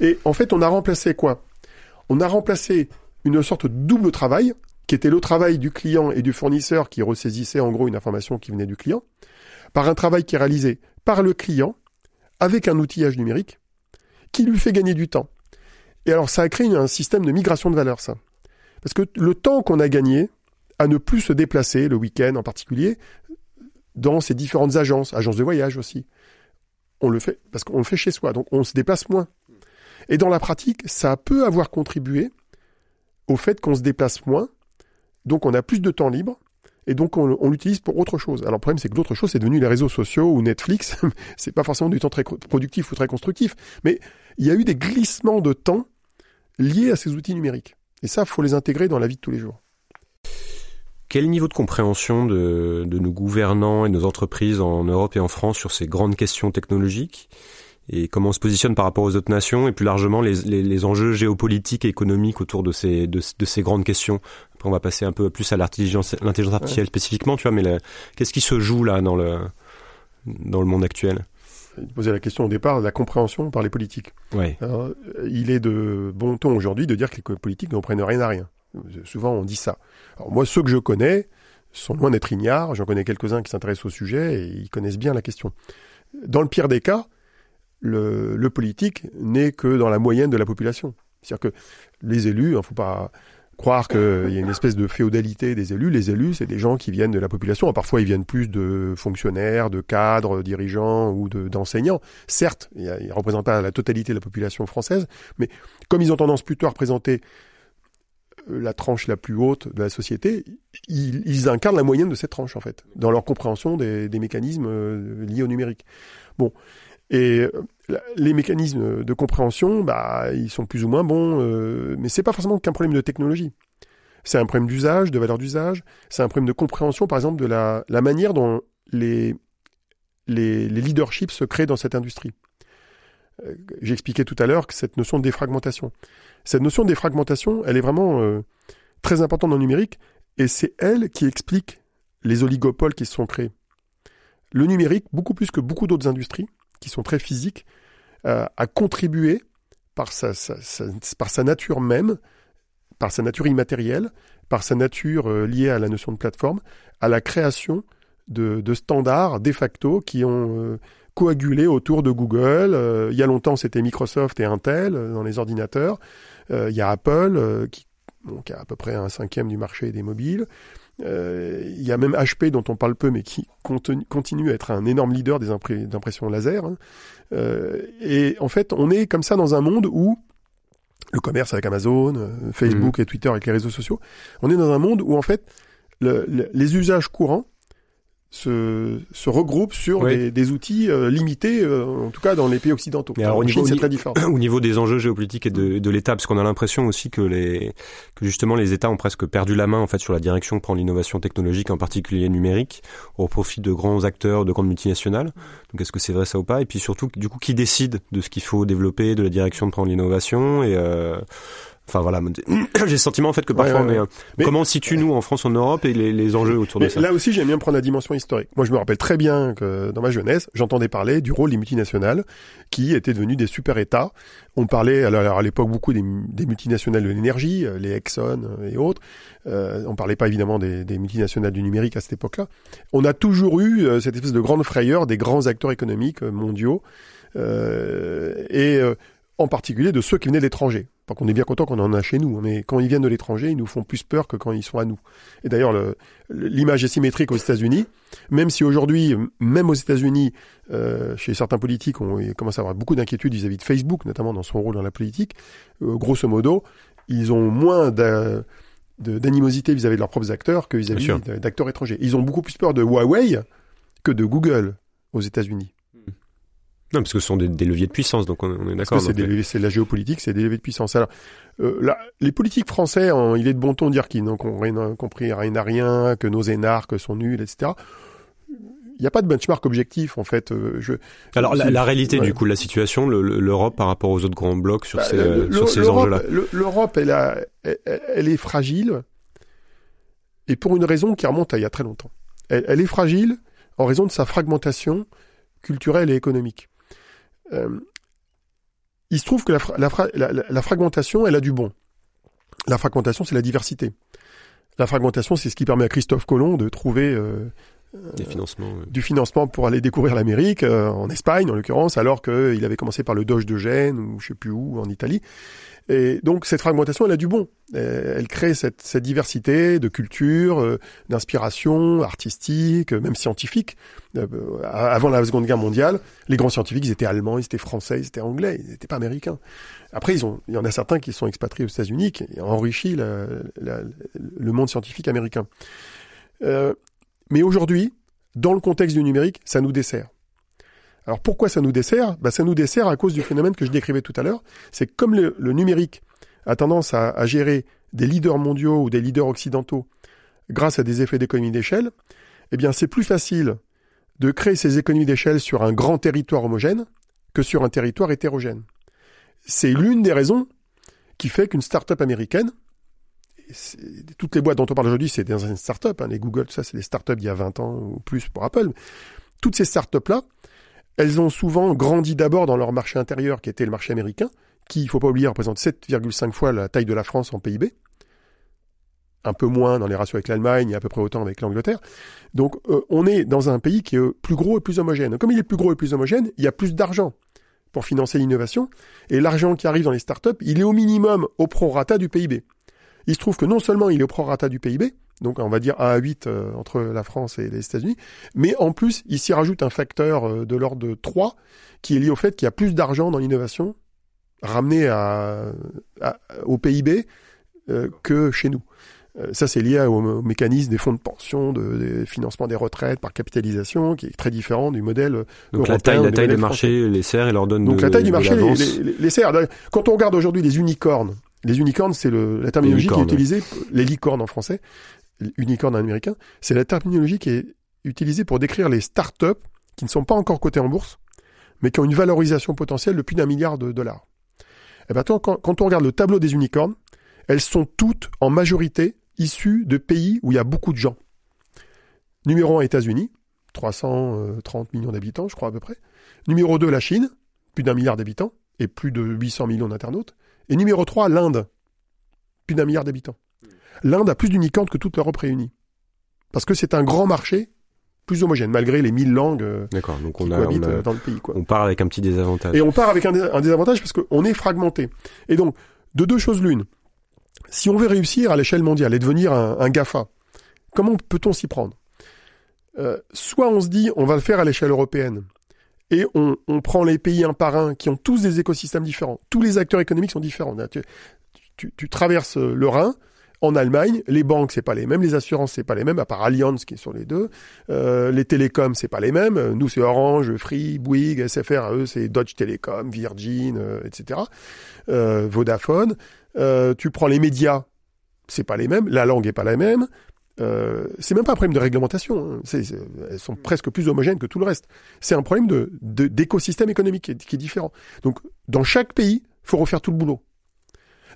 Et en fait, on a remplacé quoi? On a remplacé une sorte de double travail, qui était le travail du client et du fournisseur qui ressaisissait en gros une information qui venait du client, par un travail qui est réalisé par le client avec un outillage numérique qui lui fait gagner du temps. Et alors ça a créé un système de migration de valeur, ça. Parce que le temps qu'on a gagné à ne plus se déplacer, le week-end en particulier, dans ces différentes agences, agences de voyage aussi, on le fait parce qu'on le fait chez soi, donc on se déplace moins. Et dans la pratique, ça peut avoir contribué au fait qu'on se déplace moins, donc on a plus de temps libre, et donc on, l'utilise pour autre chose. Alors le problème c'est que l'autre chose c'est devenu les réseaux sociaux ou Netflix, c'est pas forcément du temps très productif ou très constructif, mais il y a eu des glissements de temps liés à ces outils numériques. Et ça, faut les intégrer dans la vie de tous les jours. Quel niveau de compréhension de, de nos gouvernants et nos entreprises en Europe et en France sur ces grandes questions technologiques? Et comment on se positionne par rapport aux autres nations et plus largement les, les, les enjeux géopolitiques et économiques autour de ces, de, de, ces grandes questions. Après, on va passer un peu plus à l'intelligence artificielle spécifiquement, tu vois, mais qu'est-ce qui se joue là dans le, dans le monde actuel? Il posait la question au départ, la compréhension par les politiques. Ouais. il est de bon ton aujourd'hui de dire que les politiques n'en prennent rien à rien. Souvent, on dit ça. Alors moi, ceux que je connais sont loin d'être ignares. J'en connais quelques-uns qui s'intéressent au sujet et ils connaissent bien la question. Dans le pire des cas, le, politique n'est que dans la moyenne de la population. C'est-à-dire que les élus, il ne faut pas croire qu'il y a une espèce de féodalité des élus. Les élus, c'est des gens qui viennent de la population. parfois, ils viennent plus de fonctionnaires, de cadres, dirigeants ou d'enseignants. Certes, ils ne représentent pas la totalité de la population française, mais comme ils ont tendance plutôt à représenter la tranche la plus haute de la société, ils, incarnent la moyenne de cette tranche en fait, dans leur compréhension des, mécanismes euh, liés au numérique. Bon, et euh, les mécanismes de compréhension, bah, ils sont plus ou moins bons, euh, mais c'est pas forcément qu'un problème de technologie. C'est un problème d'usage, de valeur d'usage. C'est un problème de compréhension, par exemple, de la, la manière dont les, les, les leaderships se créent dans cette industrie. Euh, j'ai expliqué tout à l'heure que cette notion de défragmentation. Cette notion de défragmentation, elle est vraiment euh, très importante dans le numérique et c'est elle qui explique les oligopoles qui se sont créés. Le numérique, beaucoup plus que beaucoup d'autres industries qui sont très physiques, euh, a contribué par sa, par sa nature même, par sa nature immatérielle, par sa nature liée à la notion de plateforme, à la création de, standards de facto qui ont coagulé autour de Google. Euh, il y a longtemps, c'était Microsoft et Intel euh, dans les ordinateurs. Euh, il y a Apple qui, a à peu près un cinquième du marché des mobiles. Il y a même HP dont on parle peu, mais qui continue à être un énorme leader des impressions laser. Hein. et en fait, on est comme ça dans un monde où le commerce avec Amazon, Facebook mmh. et Twitter avec les réseaux sociaux, on est dans un monde où en fait les usages courants se, se regroupent sur des, des, outils euh, limités, euh, en tout cas dans les pays occidentaux. Mais alors, au niveau, c'est très différent. Au niveau des enjeux géopolitiques et de, de l'État, parce qu'on a l'impression aussi que les que justement les États ont presque perdu la main en fait sur la direction que prend l'innovation technologique, en particulier numérique, au profit de grands acteurs, de grandes multinationales. Donc est-ce que c'est vrai ça ou pas? Et puis surtout, du coup, qui décide de ce qu'il faut développer, de la direction de prendre l'innovation? Et euh, Enfin voilà, j'ai le sentiment en fait que parfois on est, mais, comment situe nous en France, en Europe et les, les enjeux autour de ça. Là aussi, j'aime bien prendre la dimension historique. Moi, je me rappelle très bien que dans ma jeunesse, j'entendais parler du rôle des multinationales qui étaient devenus des super États. On parlait alors à l'époque beaucoup des, des, multinationales de l'énergie, euh, les Exxon euh, et autres. Euh, on parlait pas évidemment des, des, multinationales du numérique à cette époque-là. On a toujours eu euh, cette espèce de grande frayeur des grands acteurs économiques mondiaux. et en particulier de ceux qui venaient de l'étranger. Donc on est bien content qu'on en a chez nous, mais quand ils viennent de l'étranger, ils nous font plus peur que quand ils sont à nous. Et d'ailleurs, l'image est symétrique aux États-Unis, même si aujourd'hui, même aux États-Unis, euh, chez certains politiques, on commence à avoir beaucoup d'inquiétudes vis-à-vis de Facebook, notamment dans son rôle dans la politique. Euh, grosso modo, ils ont moins d'animosité vis-à-vis de leurs propres acteurs que vis-à-vis d'acteurs étrangers. Ils ont beaucoup plus peur de Huawei que de Google aux États-Unis. Non, parce que ce sont des, leviers de puissance, donc on, est d'accord. C'est la géopolitique, c'est des leviers de puissance. Alors, euh, là, les politiques français, il est de bon ton de dire qu'ils n'ont compris rien à rien, que nos énarques sont nuls, etc. Il n'y a pas de benchmark objectif en fait. Euh, je, Alors la, réalité du coup de la situation, l'Europe par rapport aux autres grands blocs sur bah, ces, sur ces enjeux-là. L'Europe, elle, elle, elle, est fragile et pour une raison qui remonte à il y a très longtemps. Elle, elle est fragile en raison de sa fragmentation culturelle et économique. Euh, il se trouve que la, fragmentation, elle a du bon. La fragmentation, c'est la diversité. La fragmentation, c'est ce qui permet à Christophe Colomb de trouver euh, du financement pour aller découvrir l'Amérique, euh, en Espagne en l'occurrence, alors qu'il avait commencé par le Doge de Gênes ou je sais plus où, en Italie. Et donc cette fragmentation, elle a du bon. Elle crée cette, cette diversité de culture, euh, d'inspiration artistique, même scientifique. Euh, avant la Seconde Guerre mondiale, les grands scientifiques, ils étaient allemands, ils étaient français, ils étaient anglais, ils n'étaient pas américains. Après, ils ont, il y en a certains qui sont expatriés aux États-Unis, qui ont enrichi le monde scientifique américain. Euh, mais aujourd'hui, dans le contexte du numérique, ça nous dessert. Alors pourquoi ça nous dessert? Bah, Ça nous dessert à cause du phénomène que je décrivais tout à l'heure. C'est comme le, numérique a tendance à, gérer des leaders mondiaux ou des leaders occidentaux grâce à des effets d'économie d'échelle, eh bien c'est plus facile de créer ces économies d'échelle sur un grand territoire homogène que sur un territoire hétérogène. C'est l'une des raisons qui fait qu'une start-up américaine, toutes les boîtes dont on parle aujourd'hui, c'est des start-up, hein, les Google, ça, c'est des start-up d'il y a 20 ans ou plus pour Apple. Toutes ces start-up-là, elles ont souvent grandi d'abord dans leur marché intérieur, qui était le marché américain, qui, il faut pas oublier, représente 7,5 fois la taille de la France en PIB. Un peu moins dans les ratios avec l'Allemagne et à peu près autant avec l'Angleterre. Donc, euh, on est dans un pays qui est plus gros et plus homogène. Comme il est plus gros et plus homogène, il y a plus d'argent pour financer l'innovation. Et l'argent qui arrive dans les startups, il est au minimum au prorata du PIB. Il se trouve que non seulement il est au prorata du PIB, donc on va dire 1 à 8 euh, entre la France et les États-Unis, mais en plus, il s'y rajoute un facteur euh, de l'ordre de 3 qui est lié au fait qu'il y a plus d'argent dans l'innovation ramené à, au PIB euh, que chez nous. Euh, ça, c'est lié au, mécanisme des fonds de pension, de, des financements des retraites par capitalisation, qui est très différent du modèle. Donc la taille, la taille des marchés les sert et leur donne. Donc la taille du marché les, les, les, sert. Quand on regarde aujourd'hui les unicornes, les unicornes, c'est la terminologie qui est utilisée, les licornes en français, unicorne américain, c'est la terminologie qui est utilisée pour décrire les startups qui ne sont pas encore cotées en bourse, mais qui ont une valorisation potentielle de plus d'un milliard de dollars. Et eh ben, quand, quand on regarde le tableau des unicornes, elles sont toutes en majorité issues de pays où il y a beaucoup de gens. Numéro 1, États-Unis, 330 millions d'habitants, je crois à peu près. Numéro 2, la Chine, plus d'un milliard d'habitants et plus de 800 millions d'internautes. Et numéro 3, l'Inde, plus d'un milliard d'habitants. L'Inde a plus d'unicornes que toute l'Europe réunie. Parce que c'est un grand marché plus homogène, malgré les mille langues euh, D'accord, donc on, a, on euh, dans le pays. Quoi. On part avec un petit désavantage. Et on part avec un, désavantage parce qu'on est fragmenté. Et donc, de deux choses l'une. Si on veut réussir à l'échelle mondiale et devenir un, GAFA, comment peut-on s'y prendre? Euh, Soit on se dit, on va le faire à l'échelle européenne, et on, on, prend les pays un par un qui ont tous des écosystèmes différents. Tous les acteurs économiques sont différents. Tu, tu, tu traverses le Rhin, en Allemagne, les banques c'est pas les mêmes, les assurances c'est pas les mêmes, à part Allianz qui sur les deux. Euh, les télécoms c'est pas les mêmes. Nous c'est Orange, Free, Bouygues, SFR, eux c'est Dodge Telecom, Virgin, euh, etc. Euh, Vodafone. Euh, tu prends les médias, c'est pas les mêmes. La langue est pas la même. Euh, c'est même pas un problème de réglementation. Hein. elles sont presque plus homogènes que tout le reste. C'est un problème de d'écosystème économique qui est, qui est différent. Donc dans chaque pays, faut refaire tout le boulot.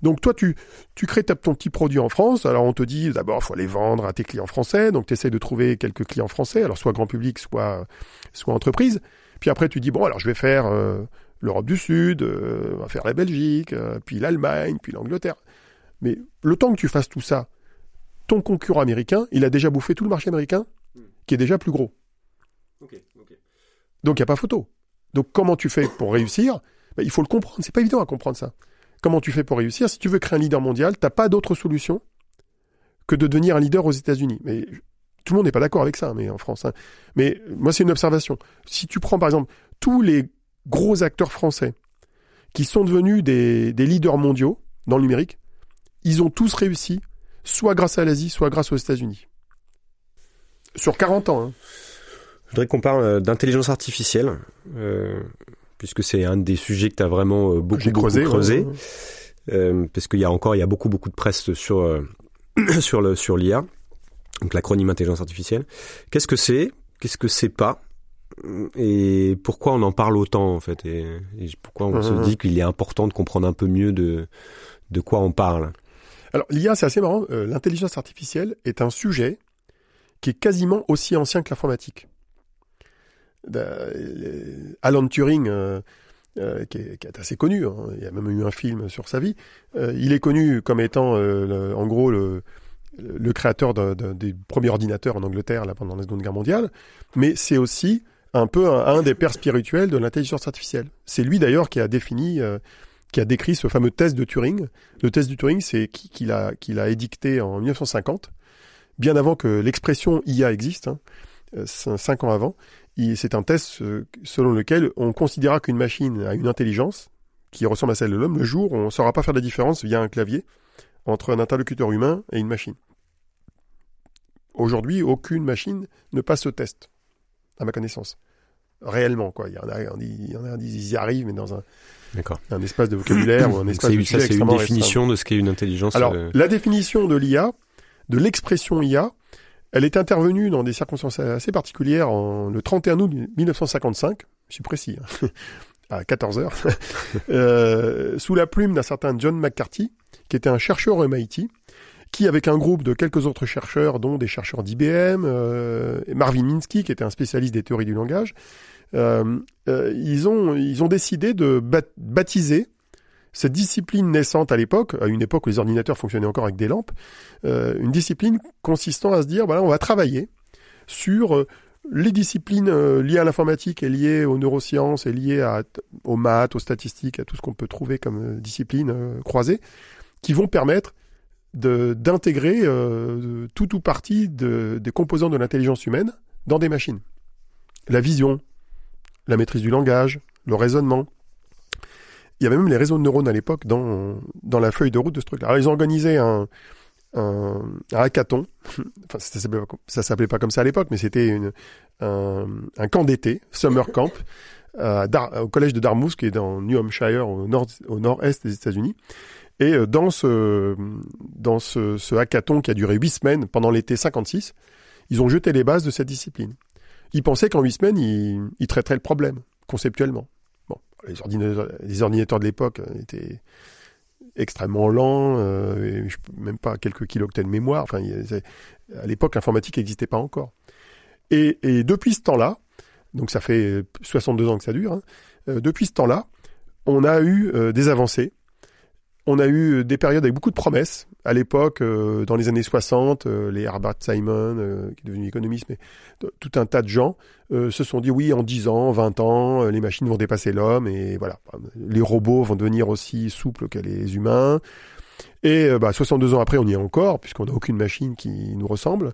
Donc toi, tu, tu crées ton petit produit en France. Alors on te dit d'abord, il faut aller vendre à tes clients français. Donc tu essaies de trouver quelques clients français, alors soit grand public, soit, soit entreprise. Puis après, tu dis, bon, alors je vais faire euh, l'Europe du Sud, euh, on va faire la Belgique, euh, puis l'Allemagne, puis l'Angleterre. Mais le temps que tu fasses tout ça, ton concurrent américain, il a déjà bouffé tout le marché américain, qui est déjà plus gros. Donc il n'y a pas photo. Donc comment tu fais pour réussir? Ben, Il faut le comprendre. C'est pas évident à comprendre ça. Comment tu fais pour réussir? Si tu veux créer un leader mondial, t'as pas d'autre solution que de devenir un leader aux États-Unis. Mais tout le monde n'est pas d'accord avec ça, mais en France. Hein. Mais moi, c'est une observation. Si tu prends par exemple tous les gros acteurs français qui sont devenus des, leaders mondiaux dans le numérique, ils ont tous réussi, soit grâce à l'Asie, soit grâce aux États-Unis. Sur 40 ans. Hein. Je voudrais qu'on parle euh, d'intelligence artificielle. Euh, puisque c'est un des sujets que tu as vraiment euh, beaucoup, creusé, creusé euh, parce qu'il y a encore il y a beaucoup beaucoup de presse sur euh, sur le sur l'IA, donc l'acronyme intelligence artificielle. Qu'est-ce que c'est? Qu'est-ce que c'est pas? Et pourquoi on en parle autant en fait? Et, pourquoi on se dit qu'il est important de comprendre un peu mieux de de quoi on parle? Alors l'IA c'est assez marrant. L'intelligence artificielle est un sujet qui est quasiment aussi ancien que l'informatique. Alan Turing, euh, euh, qui, est, assez connu, hein, il y a même eu un film sur sa vie, euh, il est connu comme étant en gros le, créateur des premiers ordinateurs en Angleterre là, pendant la Seconde Guerre mondiale, mais c'est aussi un peu un, des pères spirituels de l'intelligence artificielle. C'est lui d'ailleurs qui a défini, qui a décrit ce fameux test de Turing. Le test de Turing, c'est qu'il a, qu'il a édicté en 1950, bien avant que l'expression IA existe, hein, cinq ans avant c'est un test euh, selon lequel on considérera qu'une machine a une intelligence qui ressemble à celle de l'homme le jour où on ne saura pas faire la différence via un clavier entre un interlocuteur humain et une machine. Aujourd'hui, aucune machine ne passe ce test, à ma connaissance. Réellement, quoi. Il y en a, il y en a, ils y arrivent, mais dans un, un espace de vocabulaire ou un espace de Ça, c'est une définition de ce qu'est une intelligence. Alors, euh, la définition de l'IA, de l'expression IA, elle est intervenue dans des circonstances assez particulières en, le 31 août 1955, je suis précis, hein, à 14 heures, euh, sous la plume d'un certain John McCarthy, qui était un chercheur au MIT, qui, avec un groupe de quelques autres chercheurs, dont des chercheurs d'IBM, euh, Marvin Minsky, qui était un spécialiste des théories du langage, euh, ils, ils ont décidé de baptiser cette discipline naissante à l'époque, à une époque où les ordinateurs fonctionnaient encore avec des lampes, euh, une discipline consistant à se dire, voilà, on va travailler sur euh, les disciplines euh, liées à l'informatique et liées aux neurosciences et liées à, aux maths, aux statistiques, à tout ce qu'on peut trouver comme discipline croisée, qui vont permettre d'intégrer tout ou partie de, des composants de l'intelligence humaine dans des machines. La vision, la maîtrise du langage, le raisonnement, il y avait même les réseaux de neurones à l'époque dans, dans la feuille de route de ce truc-là. Alors, ils ont organisé un, un, un hackathon. enfin, ça s'appelait, ça s'appelait pas comme ça à l'époque, mais c'était un, un camp d'été, summer camp, au collège de Dartmouth, qui est dans New Hampshire, au nord, au nord-est des États-Unis. Et euh, dans ce, dans ce, ce hackathon qui a duré huit semaines pendant l'été 56, ils ont jeté les bases de cette discipline. Ils pensaient qu'en huit semaines, ils, ils traiteraient le problème conceptuellement. Les ordinateurs, de l'époque étaient extrêmement lents, euh, même pas quelques kilooctets de mémoire. Enfin, à l'époque, l'informatique n'existait pas encore. Et, depuis ce temps-là, donc ça fait 62 ans que ça dure, hein, euh, depuis ce temps-là, on a eu euh, des avancées. On a eu des périodes avec beaucoup de promesses. À l'époque, euh, dans les années 60, euh, les Herbert Simon, euh, qui est devenu économiste, mais tout un tas de gens euh, se sont dit oui, en 10 ans, 20 ans, euh, les machines vont dépasser l'homme et voilà, les robots vont devenir aussi souples que les humains. Et euh, bah, 62 ans après, on y est encore, puisqu'on n'a aucune machine qui nous ressemble.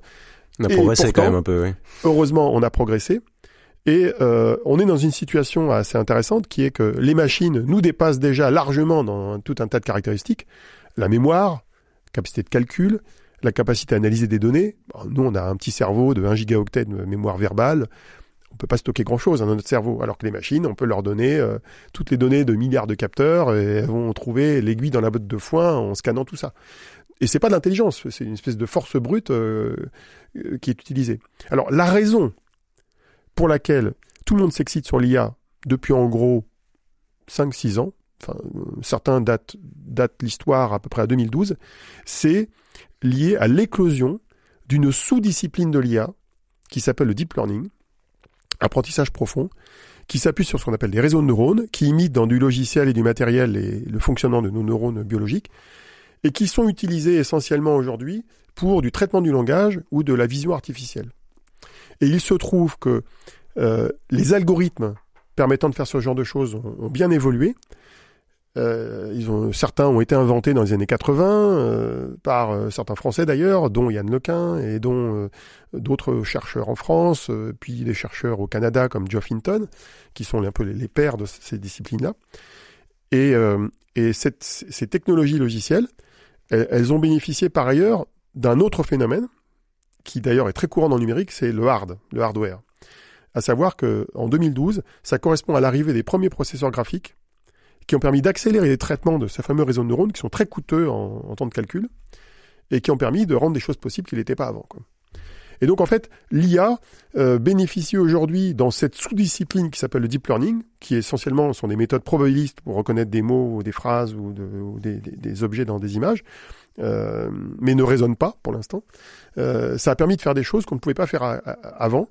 On a progressé pourtant- quand même un peu, oui. Heureusement, on a progressé. Et euh, on est dans une situation assez intéressante qui est que les machines nous dépassent déjà largement dans tout un tas de caractéristiques. La mémoire, capacité de calcul, la capacité à analyser des données. Nous, on a un petit cerveau de 1 gigaoctet de mémoire verbale. On peut pas stocker grand-chose dans notre cerveau, alors que les machines, on peut leur donner euh, toutes les données de milliards de capteurs et elles vont trouver l'aiguille dans la botte de foin en scannant tout ça. Et c'est pas de l'intelligence, c'est une espèce de force brute euh, euh, qui est utilisée. Alors la raison pour laquelle tout le monde s'excite sur l'IA depuis en gros 5-6 ans, enfin, euh, certains datent, l'histoire à peu près à 2012, c'est lié à l'éclosion d'une sous-discipline de l'IA qui s'appelle le deep learning, apprentissage profond, qui s'appuie sur ce qu'on appelle des réseaux de neurones, qui imitent dans du logiciel et du matériel le fonctionnement de nos neurones biologiques, et qui sont utilisés essentiellement aujourd'hui pour du traitement du langage ou de la vision artificielle. Et il se trouve que euh, les algorithmes permettant de faire ce genre de choses ont, bien évolué. Euh, certains ont été inventés dans les années 80 euh, par certains Français d'ailleurs, dont Yann Lequin et dont d'autres chercheurs en France, puis des chercheurs au Canada comme Geoff Hinton, qui sont un peu les, pères de ces disciplines-là. Et, ces technologies logicielles, elles, elles ont bénéficié par ailleurs d'un autre phénomène, qui d'ailleurs est très courant dans le numérique, c'est le hard, le hardware. À savoir que en 2012, ça correspond à l'arrivée des premiers processeurs graphiques qui ont permis d'accélérer les traitements de ces fameux réseaux de neurones qui sont très coûteux en, temps de calcul et qui ont permis de rendre des choses possibles qui n'étaient pas avant. Et donc en fait, l'IA euh, bénéficie aujourd'hui dans cette sous-discipline qui s'appelle le deep learning, qui essentiellement sont des méthodes probabilistes pour reconnaître des mots ou des phrases ou, de- ou des, objets dans des images, euh, mais ne raisonnent pas pour l'instant. Euh, ça a permis de faire des choses qu'on ne pouvait pas faire avant,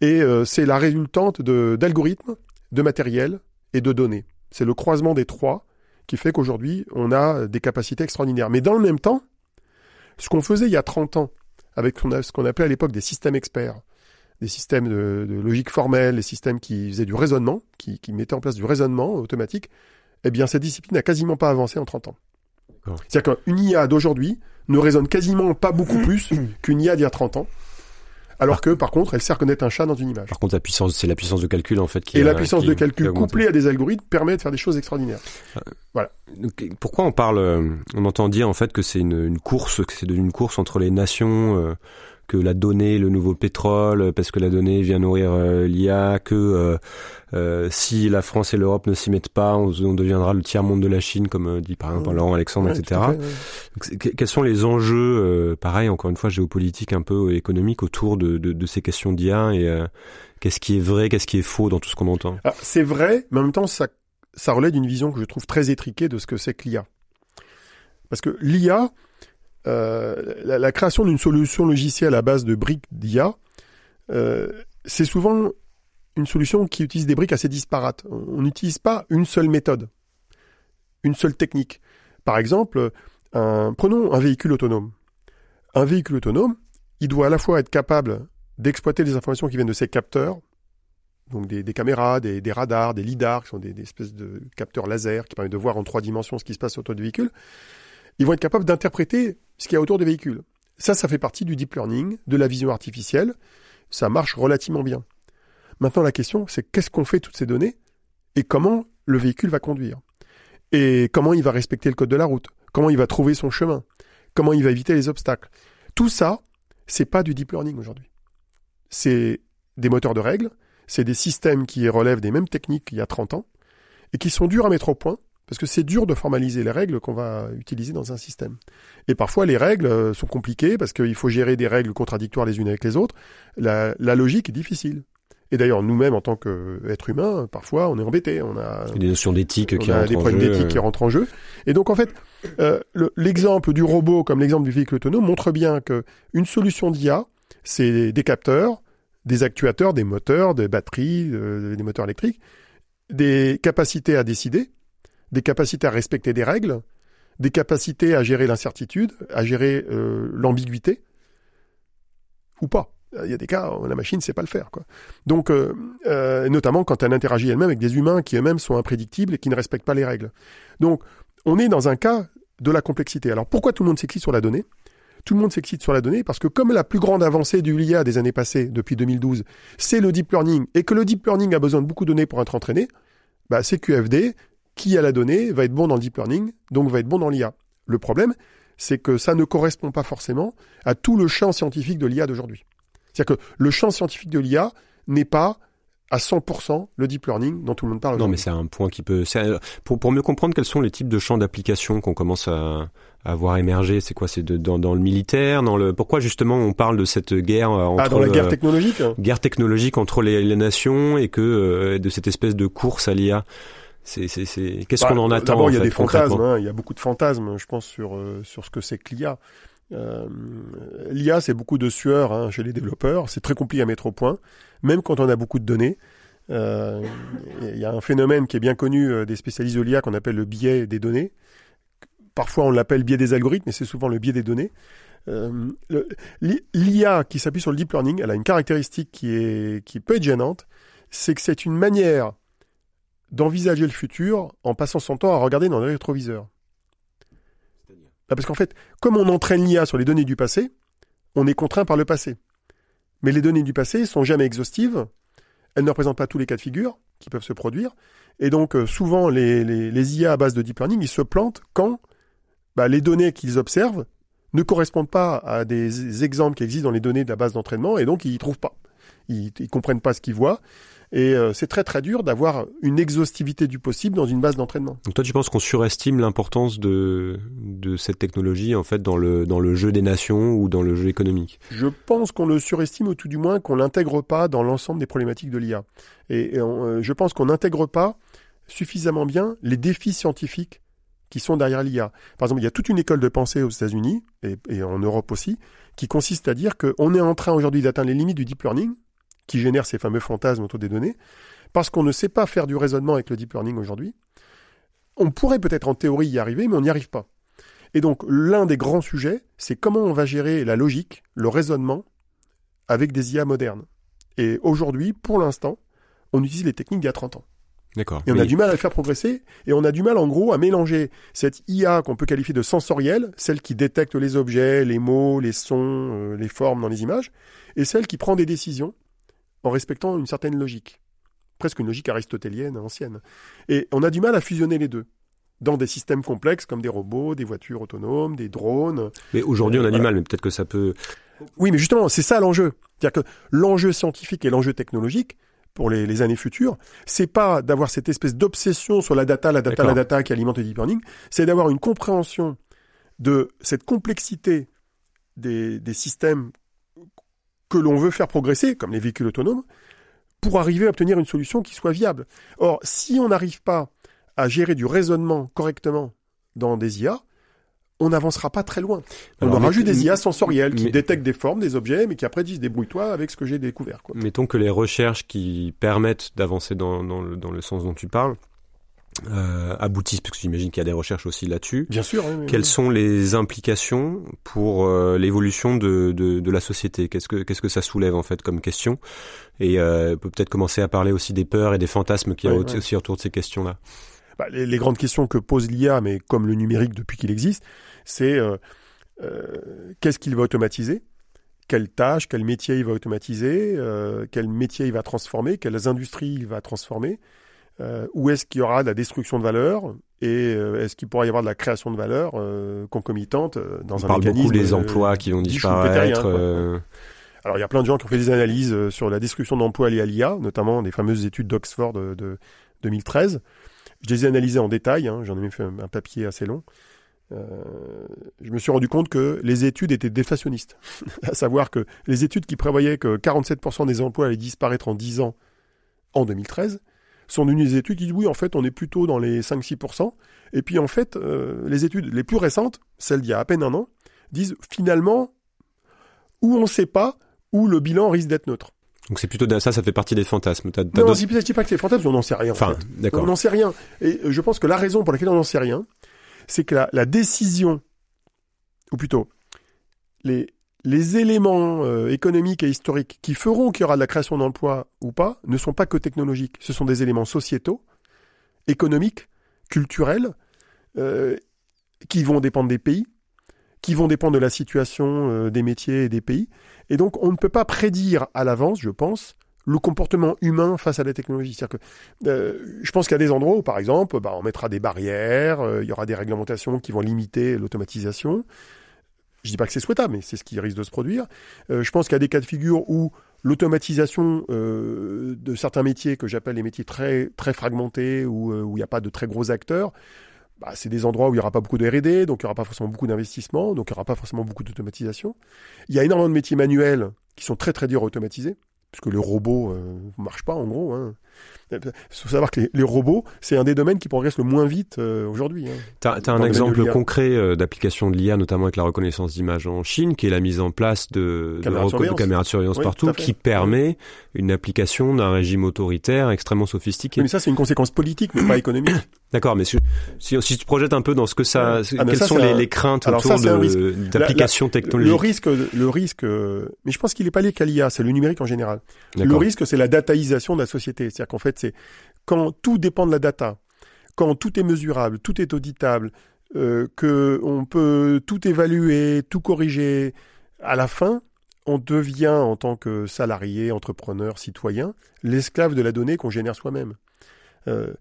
et euh, c'est la résultante d'algorithmes, de matériel et de données. C'est le croisement des trois qui fait qu'aujourd'hui, on a des capacités extraordinaires. Mais dans le même temps, ce qu'on faisait il y a 30 ans, avec ce qu'on appelait à l'époque des systèmes experts, des systèmes de, de logique formelle, des systèmes qui faisaient du raisonnement, qui, qui mettaient en place du raisonnement automatique, eh bien, cette discipline n'a quasiment pas avancé en 30 ans. C'est-à-dire qu'une IA d'aujourd'hui ne raisonne quasiment pas beaucoup plus qu'une IA d'il y a 30 ans, alors que, par contre, elle sait reconnaître un chat dans une image. Par contre, la puissance, c'est la puissance de calcul en fait qui Et a- la puissance qui- de calcul couplée à des algorithmes permet de faire des choses extraordinaires. Donc, pourquoi on parle, euh, on entend dire en fait que c'est une, une course, que c'est devenu une course entre les nations, euh, que la donnée, le nouveau pétrole, euh, parce que la donnée vient nourrir euh, l'IA, que euh, euh, si la France et l'Europe ne s'y mettent pas, on, on deviendra le tiers monde de la Chine, comme euh, dit par exemple Ouais. Laurent Alexandre, Ouais, etc. tout à fait, ouais. Donc, c'est- que- quels sont les enjeux, euh, pareil, encore une fois, géopolitiques, un peu économiques autour de, de, de ces questions d'IA et euh, qu'est-ce qui est vrai, qu'est-ce qui est faux dans tout ce qu'on entend? Alors, c'est vrai, mais en même temps, ça, ça relève d'une vision que je trouve très étriquée de ce que c'est que l'IA. Parce que l'IA, euh, la, création d'une solution logicielle à base de briques d'IA, euh, c'est souvent une solution qui utilise des briques assez disparates. On n'utilise pas une seule méthode, une seule technique. Par exemple, prenons un véhicule autonome. Un véhicule autonome, il doit à la fois être capable d'exploiter les informations qui viennent de ses capteurs, donc des, caméras, des, des radars, des lidars, qui sont des, des espèces de capteurs laser qui permettent de voir en trois dimensions ce qui se passe autour du véhicule. Ils vont être capables d'interpréter ce qu'il y a autour du véhicule. Ça, ça fait partie du deep learning, de la vision artificielle. Ça marche relativement bien. Maintenant, la question, c'est qu'est-ce qu'on fait toutes ces données et comment le véhicule va conduire. et comment il va respecter le code de la route, comment il va trouver son chemin, comment il va éviter les obstacles. Tout ça, c'est pas du deep learning aujourd'hui. C'est des moteurs de règles, c'est des systèmes qui relèvent des mêmes techniques qu'il y a 30 ans et qui sont durs à mettre au point parce que c'est dur de formaliser les règles qu'on va utiliser dans un système. Et parfois, les règles euh, sont compliquées parce qu'il faut gérer des règles contradictoires les unes avec les autres. La, logique est difficile. Et d'ailleurs, nous-mêmes, en tant qu'êtres humains, parfois, on est embêtés. On a des notions d'éthique qui rentrent des problèmes d'éthique qui rentrent en jeu. Et donc, en fait, euh, l'exemple du robot, comme l'exemple du véhicule autonome, montre bien que une solution d'IA, c'est des capteurs, des actuateurs, des moteurs, des batteries, euh, des moteurs électriques, des capacités à décider, des capacités à respecter des règles, des capacités à gérer l'incertitude, à gérer euh, l'ambiguïté, ou pas. Il y a des cas où la machine ne sait pas le faire. Donc, euh, euh, notamment quand elle interagit elle-même avec des humains qui eux-mêmes sont imprédictibles et qui ne respectent pas les règles. Donc, on est dans un cas de la complexité. Alors, pourquoi tout le monde s'excite sur la donnée? Tout le monde s'excite sur la donnée parce que comme la plus grande avancée du LIA des années passées, depuis 2012, c'est le deep learning, et que le deep learning a besoin de beaucoup de données pour être entraîné, bah, c'est QFD, qui a la donnée va être bon dans le deep learning, donc va être bon dans l'IA. Le problème, c'est que ça ne correspond pas forcément à tout le champ scientifique de l'IA d'aujourd'hui. C'est-à-dire que le champ scientifique de l'IA n'est pas à 100% le deep learning dont tout le monde parle. Non, mais c'est un point qui peut. Pour, pour mieux comprendre quels sont les types de champs d'application qu'on commence à, à voir émerger, c'est quoi C'est dans, dans le militaire, dans le. Pourquoi justement on parle de cette guerre entre ah, dans la guerre technologique Guerre technologique entre les, les nations et que euh, de cette espèce de course à l'IA. C'est, c'est, c'est... Qu'est-ce bah, qu'on en attend D'abord, il y a des fantasmes. Hein, il y a beaucoup de fantasmes, je pense, sur euh, sur ce que c'est que l'IA. Euh, L'IA, c'est beaucoup de sueur hein, chez les développeurs. C'est très compliqué à mettre au point, même quand on a beaucoup de données. Euh, il y a un phénomène qui est bien connu des spécialistes de l'IA qu'on appelle le biais des données. Parfois, on l'appelle biais des algorithmes, mais c'est souvent le biais des données. Euh, L'IA qui s'appuie sur le deep learning, elle a une caractéristique qui est qui peut être gênante, c'est que c'est une manière d'envisager le futur en passant son temps à regarder dans les rétroviseurs. Bah, parce qu'en fait, comme on entraîne l'IA sur les données du passé, on est contraint par le passé. Mais les données du passé sont jamais exhaustives, elles ne représentent pas tous les cas de figure qui peuvent se produire, et donc euh, souvent les, les, IA à base de deep learning, ils se plantent quand bah, les données qu'ils observent ne correspondent pas à des exemples qui existent dans les données de la base d'entraînement, et donc ils ne trouvent pas. Ils, ne comprennent pas ce qu'ils voient, et euh, c'est très très dur d'avoir une exhaustivité du possible dans une base d'entraînement. Donc toi tu penses qu'on surestime l'importance de, de cette technologie en fait dans le, dans le jeu des nations ou dans le jeu économique? Je pense qu'on le surestime ou tout du moins qu'on l'intègre pas dans l'ensemble des problématiques de l'IA. Et, euh, je pense qu'on n'intègre pas suffisamment bien les défis scientifiques qui sont derrière l'IA. Par exemple, il y a toute une école de pensée aux États-Unis et, et en Europe aussi qui consiste à dire qu'on est en train aujourd'hui d'atteindre les limites du deep learning qui génère ces fameux fantasmes autour des données, parce qu'on ne sait pas faire du raisonnement avec le deep learning aujourd'hui. On pourrait peut-être en théorie y arriver, mais on n'y arrive pas. Et donc l'un des grands sujets, c'est comment on va gérer la logique, le raisonnement avec des IA modernes. Et aujourd'hui, pour l'instant, on utilise les techniques d'il y a 30 ans. D'accord. Et on a du mal à le faire progresser, et on a du mal en gros à mélanger cette IA qu'on peut qualifier de sensorielle, celle qui détecte les objets, les mots, les sons, euh, les formes dans les images, et celle qui prend des décisions en respectant une certaine logique, presque une logique aristotélienne ancienne. Et on a du mal à fusionner les deux dans des systèmes complexes comme des robots, des voitures autonomes, des drones. Mais aujourd'hui, on a du mal, mais peut-être que ça peut. Oui, mais justement, c'est ça l'enjeu. C'est-à-dire que l'enjeu scientifique et l'enjeu technologique pour les, années futures, c'est pas d'avoir cette espèce d'obsession sur la data, la data, la data qui alimente le deep learning, c'est d'avoir une compréhension de cette complexité des, des systèmes que l'on veut faire progresser, comme les véhicules autonomes, pour arriver à obtenir une solution qui soit viable. Or, si on n'arrive pas à gérer du raisonnement correctement dans des IA, on n'avancera pas très loin. On aura juste des IA sensorielles qui détectent des formes, des objets, mais qui après disent débrouille-toi avec ce que j'ai découvert. Mettons que les recherches qui permettent d'avancer dans, dans le sens dont tu parles, euh, aboutissent, parce que j'imagine qu'il y a des recherches aussi là-dessus. Bien sûr. Quelles sont les implications pour euh, l'évolution de, de, de, la société? Qu'est-ce que qu'est-ce que ça soulève en fait comme question? Et euh, peut peut-être commencer à parler aussi des peurs et des fantasmes qu'il y a aussi autour de ces questions-là. Bah, les, les, grandes questions que pose l'IA, mais comme le numérique depuis qu'il existe, c'est euh, euh, qu'est-ce qu'il va automatiser? Quelles tâches, quel métier il va automatiser, euh, quel métier il va transformer, quelles industries il va transformer, euh, où est-ce qu'il y aura de la destruction de valeur et euh, est-ce qu'il pourra y avoir de la création de valeur euh, concomitante euh, dans On un parle mécanisme beaucoup des emplois qui vont disparaître. Alors il y a plein de gens qui ont fait des analyses sur la destruction d'emplois liés à l'IA, notamment des fameuses études d'Oxford de, de 2013. Je les ai analysées en détail, hein, j'en ai même fait un, un papier assez long. Euh, je me suis rendu compte que les études étaient déflationnistes. à savoir que les études qui prévoyaient que 47% des emplois allaient disparaître en 10 ans en 2013 sont devenues des études qui disent oui, en fait, on est plutôt dans les 5-6%. Et puis en fait, euh, les études les plus récentes, celles d'il y a à peine un an, disent finalement où on ne sait pas où le bilan risque d'être neutre. Donc c'est plutôt ça, ça fait partie des fantasmes. T'as, t'as Non, d'autres- je ne dis pas que c'est fantasme, on n'en sait rien. en Enfin, fait. d'accord. On n'en sait rien. Et je pense que la raison pour laquelle on n'en sait rien, c'est que la, la décision, ou plutôt les, les éléments euh, économiques et historiques qui feront qu'il y aura de la création d'emplois ou pas, ne sont pas que technologiques. Ce sont des éléments sociétaux, économiques, culturels, euh, qui vont dépendre des pays, qui vont dépendre de la situation euh, des métiers et des pays. Et donc, on ne peut pas prédire à l'avance, je pense, le comportement humain face à la technologie. C'est-à-dire que je pense qu'il y a des endroits où, par exemple, bah, on mettra des barrières, il y aura des réglementations qui vont limiter l'automatisation. Je dis pas que c'est souhaitable, mais c'est ce qui risque de se produire. Euh, je pense qu'il y a des cas de figure où l'automatisation euh, de certains métiers que j'appelle les métiers très très fragmentés, où euh, où il n'y a pas de très gros acteurs, bah, c'est des endroits où il n'y aura pas beaucoup de R&D, donc il n'y aura pas forcément beaucoup d'investissement, donc il n'y aura pas forcément beaucoup d'automatisation. Il y a énormément de métiers manuels qui sont très très durs à automatiser, puisque le robot ne marche pas en gros. Hein. Il faut savoir que les, les robots, c'est un des domaines qui progresse le moins vite euh, aujourd'hui. Hein. T'as, t'as un le exemple concret euh, d'application de l'IA, notamment avec la reconnaissance d'image en Chine, qui est la mise en place de, Caméras de surveillance. caméras de surveillance Oui, partout, qui permet une application d'un régime autoritaire extrêmement sophistiqué. Mais ça, c'est une conséquence politique, mais pas économique. D'accord, mais si, si, si tu te projettes un peu dans ce que ça. Ah, quelles ça, sont les, un- les craintes Alors autour d'applications Le technologiques? risque, le risque, euh, mais je pense qu'il n'est pas lié qu'à l'IA, c'est le numérique en général. Le risque, c'est la dataïsation de la société. Qu'en fait, c'est quand tout dépend de la data, quand tout est mesurable, tout est auditable, euh, que on peut tout évaluer, tout corriger, à la fin, on devient, en tant que salarié, entrepreneur, citoyen, l'esclave de la donnée qu'on génère soi-même. Euh,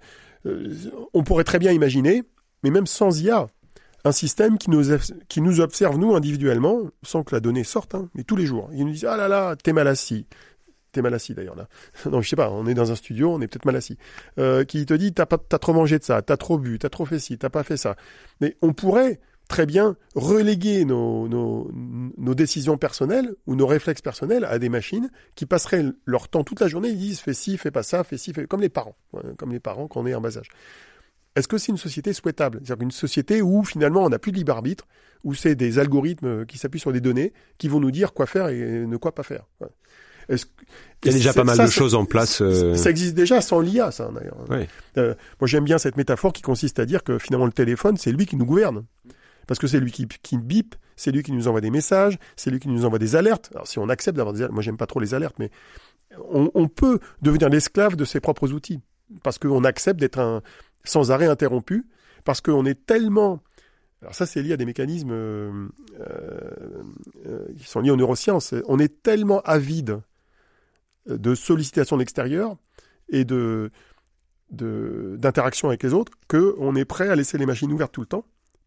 euh, on pourrait très bien imaginer, mais même sans IA, un système qui nous, qui nous observe, nous, individuellement, sans que la donnée sorte, hein, mais tous les jours. Il nous dit, ah là là, t'es mal assis. T'es mal assis d'ailleurs là. non, je sais pas, on est dans un studio, on est peut-être mal assis. Euh, qui te dit, t'as pas, t'as trop mangé de ça, t'as trop bu, t'as trop fait ci, t'as pas fait ça. Mais on pourrait très bien reléguer nos, nos, nos décisions personnelles ou nos réflexes personnels à des machines qui passeraient leur temps toute la journée, ils disent, fais ci, fais pas ça, fais ci, fais... comme les parents, ouais, comme les parents quand on est en bas âge. Est-ce que c'est une société souhaitable? C'est-à-dire une société où finalement on n'a plus de libre arbitre, où c'est des algorithmes qui s'appuient sur des données qui vont nous dire quoi faire et ne quoi pas faire. Est-ce Il y a déjà pas mal ça, de choses en place. euh, Ça existe déjà sans l'IA, ça d'ailleurs. Euh, moi j'aime bien cette métaphore qui consiste à dire que finalement le téléphone, c'est lui qui nous gouverne. Parce que c'est lui qui, qui bip, c'est lui qui nous envoie des messages, c'est lui qui nous envoie des alertes. Alors si on accepte d'avoir des alertes, moi j'aime pas trop les alertes, mais on, on peut devenir l'esclave de ses propres outils. Parce qu'on accepte d'être un sans arrêt interrompu, parce qu'on est tellement... Alors ça c'est lié à des mécanismes euh, qui sont liés aux neurosciences. On est tellement avide de sollicitation de l'extérieur et de d'interaction avec les autres qu'on est prêt à laisser les machines ouvertes tout le temps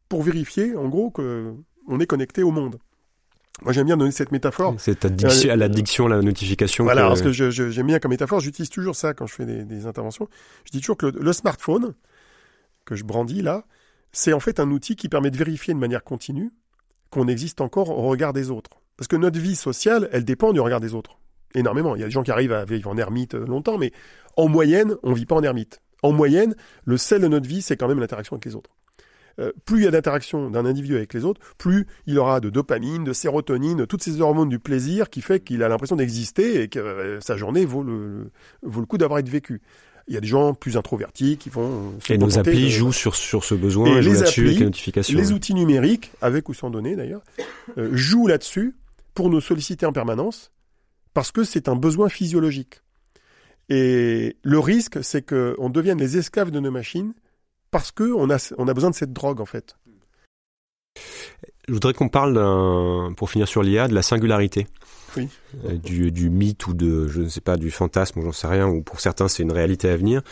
pour vérifier en gros que on est connecté au monde. Moi j'aime bien donner cette métaphore. Cette addiction, Euh, à l'addiction, à la notification. Voilà, que- parce que j'aime bien comme métaphore, j'utilise toujours ça quand je fais des, des interventions. Je dis toujours que le, le smartphone que je brandis là, c'est en fait un outil qui permet de vérifier de manière continue qu'on existe encore au regard des autres. Parce que notre vie sociale, elle dépend du regard des autres. Énormément. Il y a des gens qui arrivent à vivre en ermite euh, longtemps, mais en moyenne, on vit pas en ermite. En moyenne, le sel de notre vie, c'est quand même l'interaction avec les autres. Euh, plus il y a d'interaction d'un individu avec les autres, plus il aura de dopamine, de sérotonine, toutes ces hormones du plaisir qui fait qu'il a l'impression d'exister et que euh, sa journée vaut le, vaut le coup d'avoir été vécue. Il y a des gens plus introvertis qui vont se Et nos applis de- jouent sur, sur ce besoin, Et jouent là-dessus avec les notifications. les outils numériques, avec ou sans données d'ailleurs, euh, jouent là-dessus pour nous solliciter en permanence parce que c'est un besoin physiologique. Et le risque, c'est qu'on devienne les esclaves de nos machines parce qu'on a, on a besoin de cette drogue en fait. Je voudrais qu'on parle, pour finir sur l'IA, de la singularité. Oui. euh, du, du mythe ou de, je ne sais pas, du fantasme ou j'en sais rien, ou pour certains c'est une réalité à venir.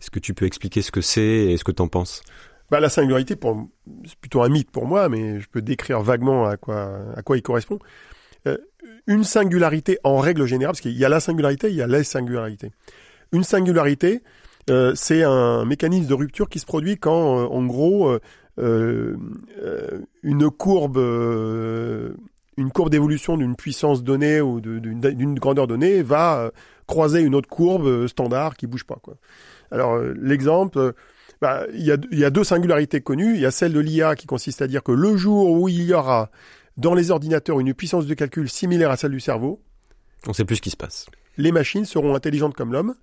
Est-ce que tu peux expliquer ce que c'est et ce que t'en penses? Bah, la singularité, c'est plutôt un mythe pour moi, mais je peux décrire vaguement à quoi, à quoi il correspond. Une singularité en règle générale, parce qu'il y a la singularité, il y a les singularités. Une singularité, euh, c'est un mécanisme de rupture qui se produit quand, euh, en gros, euh, euh, euh, une courbe, euh, une courbe d'évolution d'une puissance donnée ou d'une grandeur donnée va croiser une autre courbe standard qui bouge pas. Quoi. Alors l'exemple, bah, il il y a deux singularités connues. Il y a celle de l'IA qui consiste à dire que le jour où il y aura dans les ordinateurs une puissance de calcul similaire à celle du cerveau, On sait plus ce qui se passe. les machines seront intelligentes comme l'homme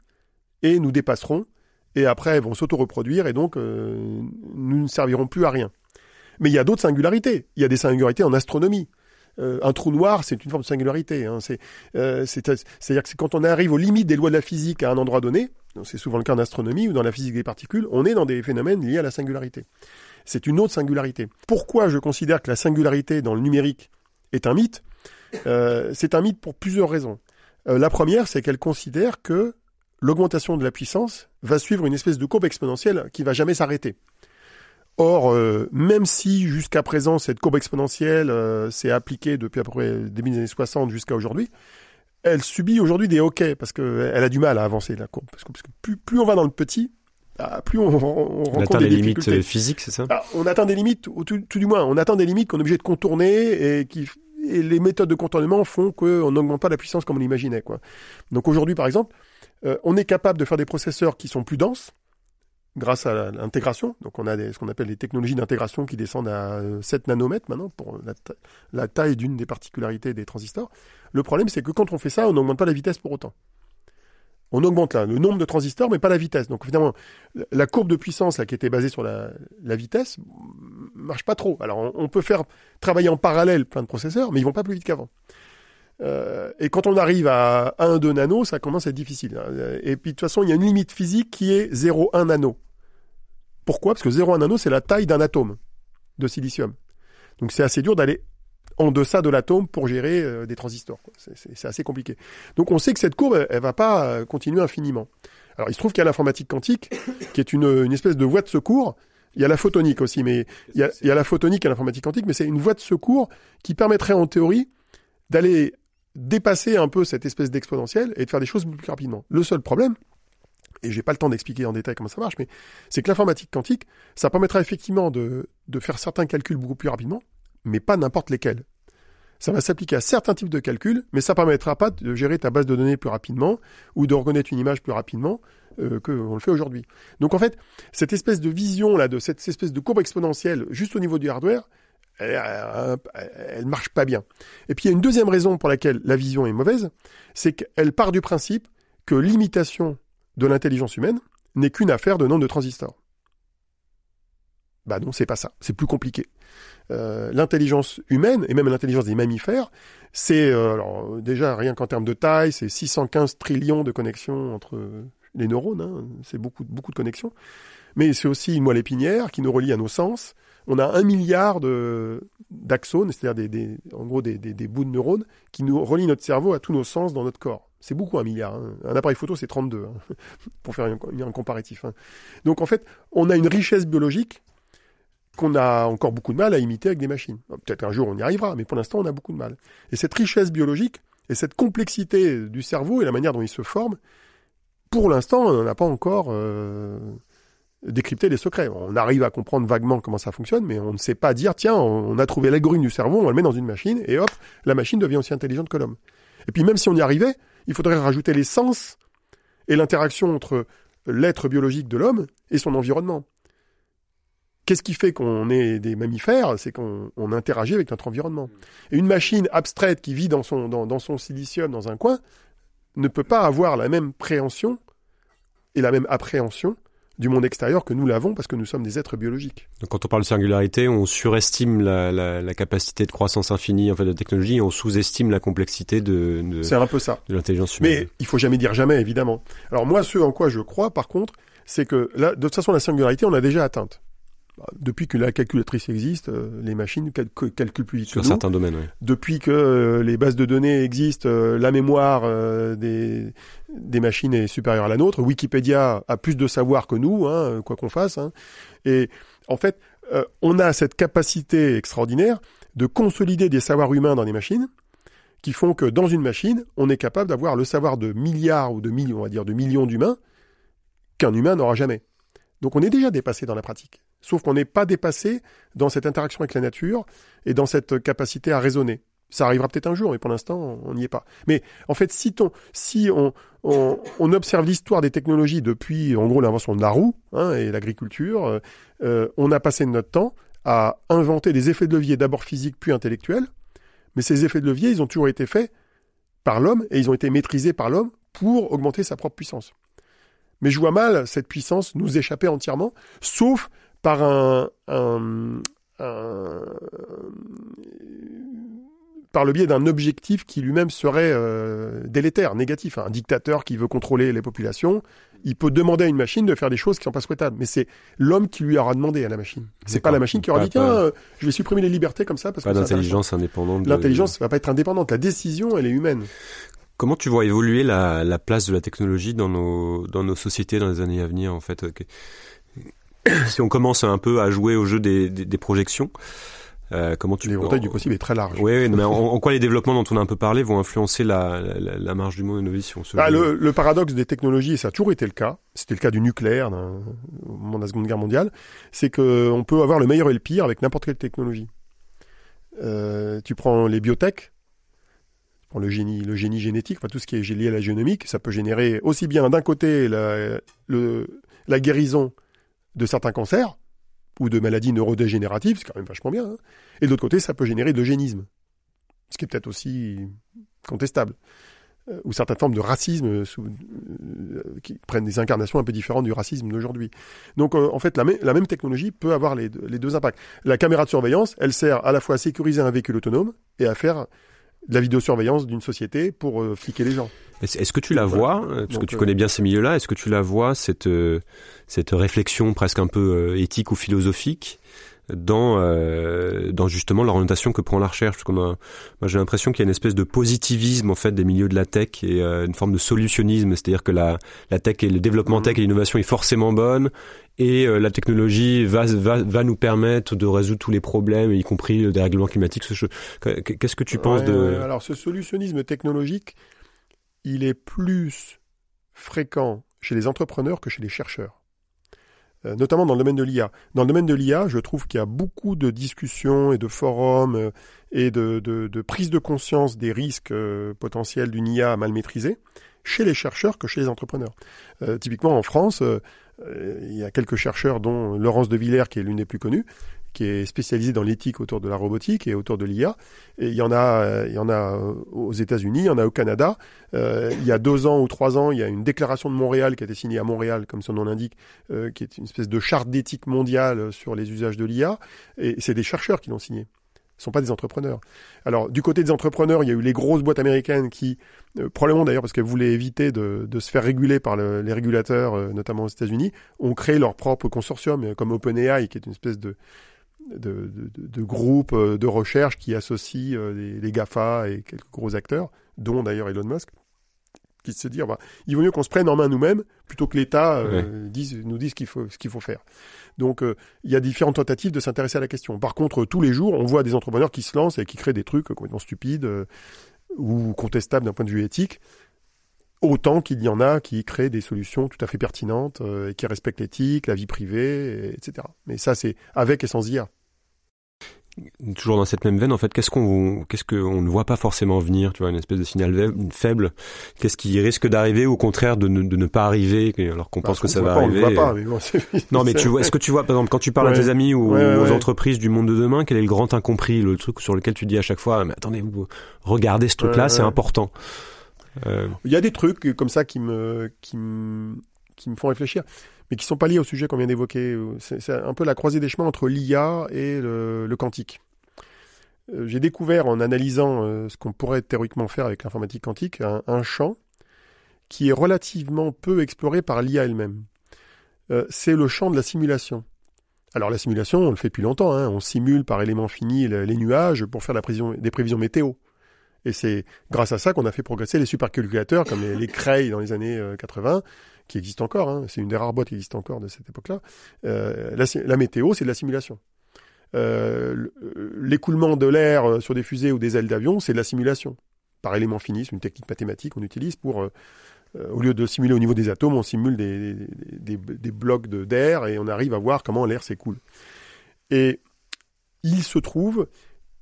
et nous dépasseront et après elles vont s'auto-reproduire et donc euh, nous ne servirons plus à rien. Mais il y a d'autres singularités. Il y a des singularités en astronomie. Euh, un trou noir, c'est une forme de singularité. Hein. C'est, euh, c'est, c'est-à-dire que c'est quand on arrive aux limites des lois de la physique à un endroit donné, c'est souvent le cas en astronomie ou dans la physique des particules, on est dans des phénomènes liés à la singularité. C'est une autre singularité. Pourquoi je considère que la singularité dans le numérique est un mythe? Euh, C'est un mythe pour plusieurs raisons. Euh, la première, c'est qu'elle considère que l'augmentation de la puissance va suivre une espèce de courbe exponentielle qui va jamais s'arrêter. Or, euh, même si jusqu'à présent cette courbe exponentielle s'est appliquée depuis à peu près début des années 60 jusqu'à aujourd'hui, elle subit aujourd'hui des hoquets parce qu'elle a du mal à avancer la courbe. Parce que, plus, on va dans le petit, plus on, on On rencontre atteint des limites euh, physiques, c'est ça? Ah, on atteint des limites, ou tout, tout du moins, on atteint des limites qu'on est obligé de contourner et qui et les méthodes de contournement font qu'on n'augmente pas la puissance comme on l'imaginait. Quoi. Donc aujourd'hui, par exemple, euh, on est capable de faire des processeurs qui sont plus denses grâce à l'intégration. Donc on a des, ce qu'on appelle les technologies d'intégration qui descendent à euh, 7 nanomètres maintenant pour la, ta- la taille d'une des particularités des transistors. Le problème, c'est que quand on fait ça, on n'augmente pas la vitesse pour autant. On augmente là, le nombre de transistors, mais pas la vitesse. Donc finalement, la- courbe de puissance qui était basée sur la, la vitesse marche pas trop. Alors on, peut faire travailler en parallèle plein de processeurs, mais ils vont pas plus vite qu'avant. Euh, et quand on arrive à 1-2 nanos, ça commence à être difficile. hein. Et puis de toute façon, il y a une limite physique qui est 0,1 nano. Pourquoi? Parce que 0,1 nano, c'est la taille d'un atome de silicium. Donc c'est assez dur d'aller en deçà de l'atome pour gérer euh, des transistors. C'est- assez compliqué. Donc on sait que cette courbe, elle, va pas euh, continuer infiniment. Alors il se trouve qu'il y a l'informatique quantique, qui est une, espèce de voie de secours. Il y a la photonique aussi, mais il y a, la photonique et l'informatique quantique, mais c'est une voie de secours qui permettrait en théorie d'aller dépasser un peu cette espèce d'exponentielle et de faire des choses plus rapidement. Le seul problème, et j'ai pas le temps d'expliquer en détail comment ça marche, mais c'est que l'informatique quantique, ça permettra effectivement de faire certains calculs beaucoup plus rapidement, mais pas n'importe lesquels. Ça va s'appliquer à certains types de calculs, mais ça permettra pas de gérer ta base de données plus rapidement ou de reconnaître une image plus rapidement euh, que on le fait aujourd'hui. Donc en fait, cette espèce de vision là, de cette espèce de courbe exponentielle juste au niveau du hardware, elle, elle marche pas bien. Et puis il y a une deuxième raison pour laquelle la vision est mauvaise, c'est qu'elle part du principe que l'imitation de l'intelligence humaine n'est qu'une affaire de nombre de transistors. Bah non, c'est pas ça. C'est plus compliqué. Euh, l'intelligence humaine et même l'intelligence des mammifères, c'est euh, déjà rien qu'en termes de taille, c'est 615 trillions de connexions entre les neurones. Hein, c'est beaucoup beaucoup de connexions. Mais c'est aussi une moelle épinière qui nous relie à nos sens. On a un milliard d'axones, c'est-à-dire des, des, en gros des, des, des bouts de neurones qui nous relient notre cerveau à tous nos sens dans notre corps. C'est beaucoup un milliard. Hein. Un appareil photo, c'est 32, hein, pour faire un, un comparatif. Hein. Donc en fait, on a une richesse biologique qu'on a encore beaucoup de mal à imiter avec des machines. Peut-être un jour on y arrivera, mais pour l'instant on a beaucoup de mal. Et cette richesse biologique et cette complexité du cerveau et la manière dont il se forme, pour l'instant on n'a pas encore euh, décrypté les secrets. On arrive à comprendre vaguement comment ça fonctionne, mais on ne sait pas dire tiens on a trouvé l'algorithme du cerveau, on le met dans une machine et hop la machine devient aussi intelligente que l'homme. Et puis même si on y arrivait, il faudrait rajouter les sens et l'interaction entre l'être biologique de l'homme et son environnement. Qu'est-ce qui fait qu'on est des mammifères? C'est qu'on on interagit avec notre environnement. Et une machine abstraite qui vit dans son, dans, dans son silicium, dans un coin, ne peut pas avoir la même préhension et la même appréhension du monde extérieur que nous l'avons parce que nous sommes des êtres biologiques. Donc quand on parle de singularité, on surestime la, la, la capacité de croissance infinie en fait de la technologie et on sous-estime la complexité de, de, C'est un peu ça. de l'intelligence humaine. Mais il faut jamais dire jamais, évidemment. Alors moi, ce en quoi je crois, par contre, c'est que là, de toute façon, la singularité, on l'a déjà atteinte. Bah, depuis que la calculatrice existe, euh, les machines cal calculent plus vite Sur que nous. certains domaines, oui. Depuis que euh, les bases de données existent, euh, la mémoire des, des machines est supérieure à la nôtre. Wikipédia a plus de savoir que nous, hein, quoi qu'on fasse. hein. Et en fait, euh, on a cette capacité extraordinaire de consolider des savoirs humains dans des machines qui font que dans une machine, on est capable d'avoir le savoir de milliards ou de millions, on va dire, de millions d'humains qu'un humain n'aura jamais. Donc on est déjà dépassé dans la pratique. Sauf qu'on n'est pas dépassé dans cette interaction avec la nature et dans cette capacité à raisonner. Ça arrivera peut-être un jour, mais pour l'instant, on n'y est pas. Mais en fait, si, ton, si on, on, observe l'histoire des technologies depuis, en gros, l'invention de la roue hein, et l'agriculture, euh, euh, on a passé notre temps à inventer des effets de levier d'abord physiques puis intellectuels. Mais ces effets de levier, ils ont toujours été faits par l'homme et ils ont été maîtrisés par l'homme pour augmenter sa propre puissance. Mais je vois mal cette puissance nous échapper entièrement, sauf par un, un, un par le biais d'un objectif qui lui-même serait euh, délétère, négatif. Un dictateur qui veut contrôler les populations, il peut demander à une machine de faire des choses qui sont pas souhaitables. Mais c'est l'homme qui lui aura demandé à la machine. C'est pas la machine qui aura Pas- dit tiens, euh, je vais supprimer les libertés comme ça parce Pas que d'intelligence indépendante. de- L'intelligence va pas être indépendante. La décision, elle est humaine. Comment tu vois évoluer la, la place de la technologie dans nos, dans nos sociétés dans les années à venir, en fait? Si on commence un peu à jouer au jeu des, des, des projections, euh, comment tu L'éventail du possible est très large. Oui, oui, mais en, en quoi les développements dont on a un peu parlé vont influencer la, la, la marge du monde d'innovation selon Ah, le, le paradoxe des technologies, et ça a toujours été le cas, c'était le cas du nucléaire au moment de la Seconde Guerre mondiale, c'est que on peut avoir le meilleur et le pire avec n'importe quelle technologie. Euh, tu prends les biotech, tu prends le génie, le génie génétique, enfin tout ce qui est lié à la génomique, ça peut générer aussi bien d'un côté la, le, la guérison de certains cancers ou de maladies neurodégénératives, c'est quand même vachement bien, hein, et de l'autre côté, ça peut générer de l'eugénisme, ce qui est peut-être aussi contestable euh, ou certaines formes de racisme euh, euh, qui prennent des incarnations un peu différentes du racisme d'aujourd'hui. Donc en fait, la, mê- la même technologie peut avoir les deux, impacts. La caméra de surveillance, elle sert à la fois à sécuriser un véhicule autonome et à faire de la vidéosurveillance d'une société pour fliquer les gens. Est-ce que tu la vois, euh, parce que tu euh, connais bien ces milieux-là, est-ce que tu la vois, cette, euh, cette réflexion presque un peu euh, éthique ou philosophique dans, euh, dans justement l'orientation que prend la recherche? Parce a, moi j'ai l'impression qu'il y a une espèce de positivisme en fait des milieux de la tech et euh, une forme de solutionnisme, c'est-à-dire que la, la tech et le développement Mhm. tech et l'innovation est forcément bonne et euh, la technologie va, va, va nous permettre de résoudre tous les problèmes, y compris le dérèglement climatique. ce- Qu'est-ce que tu penses Ouais, de... Alors ce solutionnisme technologique, il est plus fréquent chez les entrepreneurs que chez les chercheurs. Euh, notamment dans le domaine de l'IA. Dans le domaine de l'IA, je trouve qu'il y a beaucoup de discussions et de forums euh, et de, de, de prise de conscience des risques euh, potentiels d'une IA mal maîtrisée chez les chercheurs que chez les entrepreneurs. Typiquement en France, il y a quelques chercheurs, dont Laurence de Villers, qui est l'une des plus connues, qui est spécialisée dans l'éthique autour de la robotique et autour de l'IA. Et il y en a, euh, il y en a euh, aux États-Unis, il y en a au Canada. Euh, il y a deux ans ou trois ans, il y a une déclaration de Montréal qui a été signée à Montréal, comme son nom l'indique, qui est une espèce de charte d'éthique mondiale sur les usages de l'IA. Et c'est des chercheurs qui l'ont signée. Ce sont pas des entrepreneurs. Alors, du côté des entrepreneurs, il y a eu les grosses boîtes américaines qui, probablement d'ailleurs parce qu'elles voulaient éviter de, se faire réguler par le- les régulateurs, notamment aux États-Unis, ont créé leur propre consortium, comme OpenAI, qui est une espèce de, de, de, de- de groupe euh, de recherche qui associe euh, les, les GAFA et quelques gros acteurs, dont d'ailleurs Elon Musk, qui se dit, bah, il vaut mieux qu'on se prenne en main nous-mêmes plutôt que l'État euh, dise, nous dise ce qu'il faut, ce qu'il faut faire. Donc, euh, il y a différentes tentatives de s'intéresser à la question. Par contre, tous les jours, on voit des entrepreneurs qui se lancent et qui créent des trucs complètement stupides euh, ou contestables d'un point de vue éthique, autant qu'il y en a qui créent des solutions tout à fait pertinentes euh, et qui respectent l'éthique, la vie privée, et- etc. Mais ça, c'est avec et sans IA. toujours dans cette même veine, en fait, qu'est-ce qu'on qu'est-ce qu'on ne voit pas forcément venir, tu vois, une espèce de signal faible. Qu'est-ce qui risque d'arriver ou au contraire de ne, de ne pas arriver, alors qu'on pense Bah, que ça va pas, arriver. On le voit pas, mais bon, c'est- Non, mais c'est- tu vois, est-ce que tu vois, par exemple, quand tu parles à tes amis ou Ouais, ouais, aux entreprises du monde de demain, quel est le grand incompris, le truc sur lequel tu dis à chaque fois, mais attendez, regardez ce truc-là, c'est important. Euh, Il y a des trucs comme ça qui me, qui me, qui me font réfléchir, mais qui sont pas liés au sujet qu'on vient d'évoquer. C'est un peu la croisée des chemins entre l'IA et le, le quantique. Euh, J'ai découvert en analysant euh, ce qu'on pourrait théoriquement faire avec l'informatique quantique un, champ qui est relativement peu exploré par l'IA elle-même. Euh, C'est le champ de la simulation. Alors la simulation, on le fait depuis longtemps. Hein. On simule par éléments finis les nuages pour faire des prévisions météo. Et c'est grâce à ça qu'on a fait progresser les supercalculateurs comme les, Cray dans les années 80, euh, qui existent encore. Hein. C'est une des rares boîtes qui existent encore de cette époque-là. Euh, la, météo, c'est de la simulation. Euh, L'écoulement de l'air sur des fusées ou des ailes d'avion, c'est de la simulation. Par élément fini, c'est une technique mathématique qu'on utilise pour, euh, au lieu de simuler au niveau des atomes, on simule des, des blocs d'air et on arrive à voir comment l'air s'écoule. Et il se trouve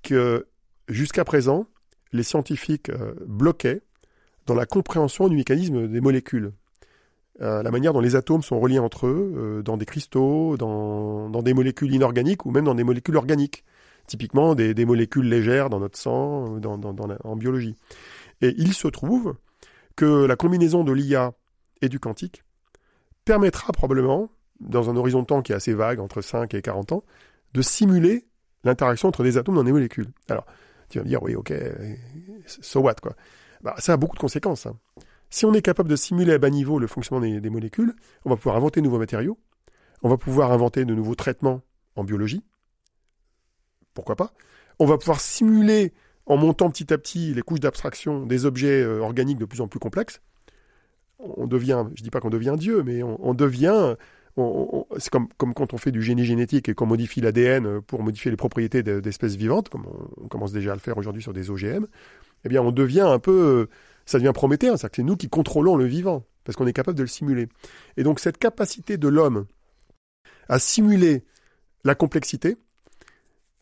que jusqu'à présent, les scientifiques euh, bloquaient dans la compréhension du mécanisme des molécules. Euh, la manière dont les atomes sont reliés entre eux, euh, dans des cristaux, dans, des molécules inorganiques ou même dans des molécules organiques. Typiquement des, molécules légères dans notre sang, en biologie. Et il se trouve que la combinaison de l'IA et du quantique permettra probablement, dans un horizon de temps qui est assez vague, entre 5 et 40 ans, de simuler l'interaction entre des atomes dans des molécules. Alors, tu vas dire, oui, ok, so what, quoi. Bah, ça a beaucoup de conséquences. Hein. Si on est capable de simuler à bas niveau le fonctionnement des, molécules, on va pouvoir inventer de nouveaux matériaux, on va pouvoir inventer de nouveaux traitements en biologie, pourquoi pas. On va pouvoir simuler, en montant petit à petit les couches d'abstraction, des objets euh, organiques de plus en plus complexes. On devient, je dis pas qu'on devient Dieu, mais on devient c'est comme, quand on fait du génie génétique et qu'on modifie l'ADN pour modifier les propriétés d'espèces vivantes, comme on, commence déjà à le faire aujourd'hui sur des OGM, eh bien on devient un peu, ça devient prométhéen, c'est-à-dire que c'est nous qui contrôlons le vivant, parce qu'on est capable de le simuler. Et donc cette capacité de l'homme à simuler la complexité,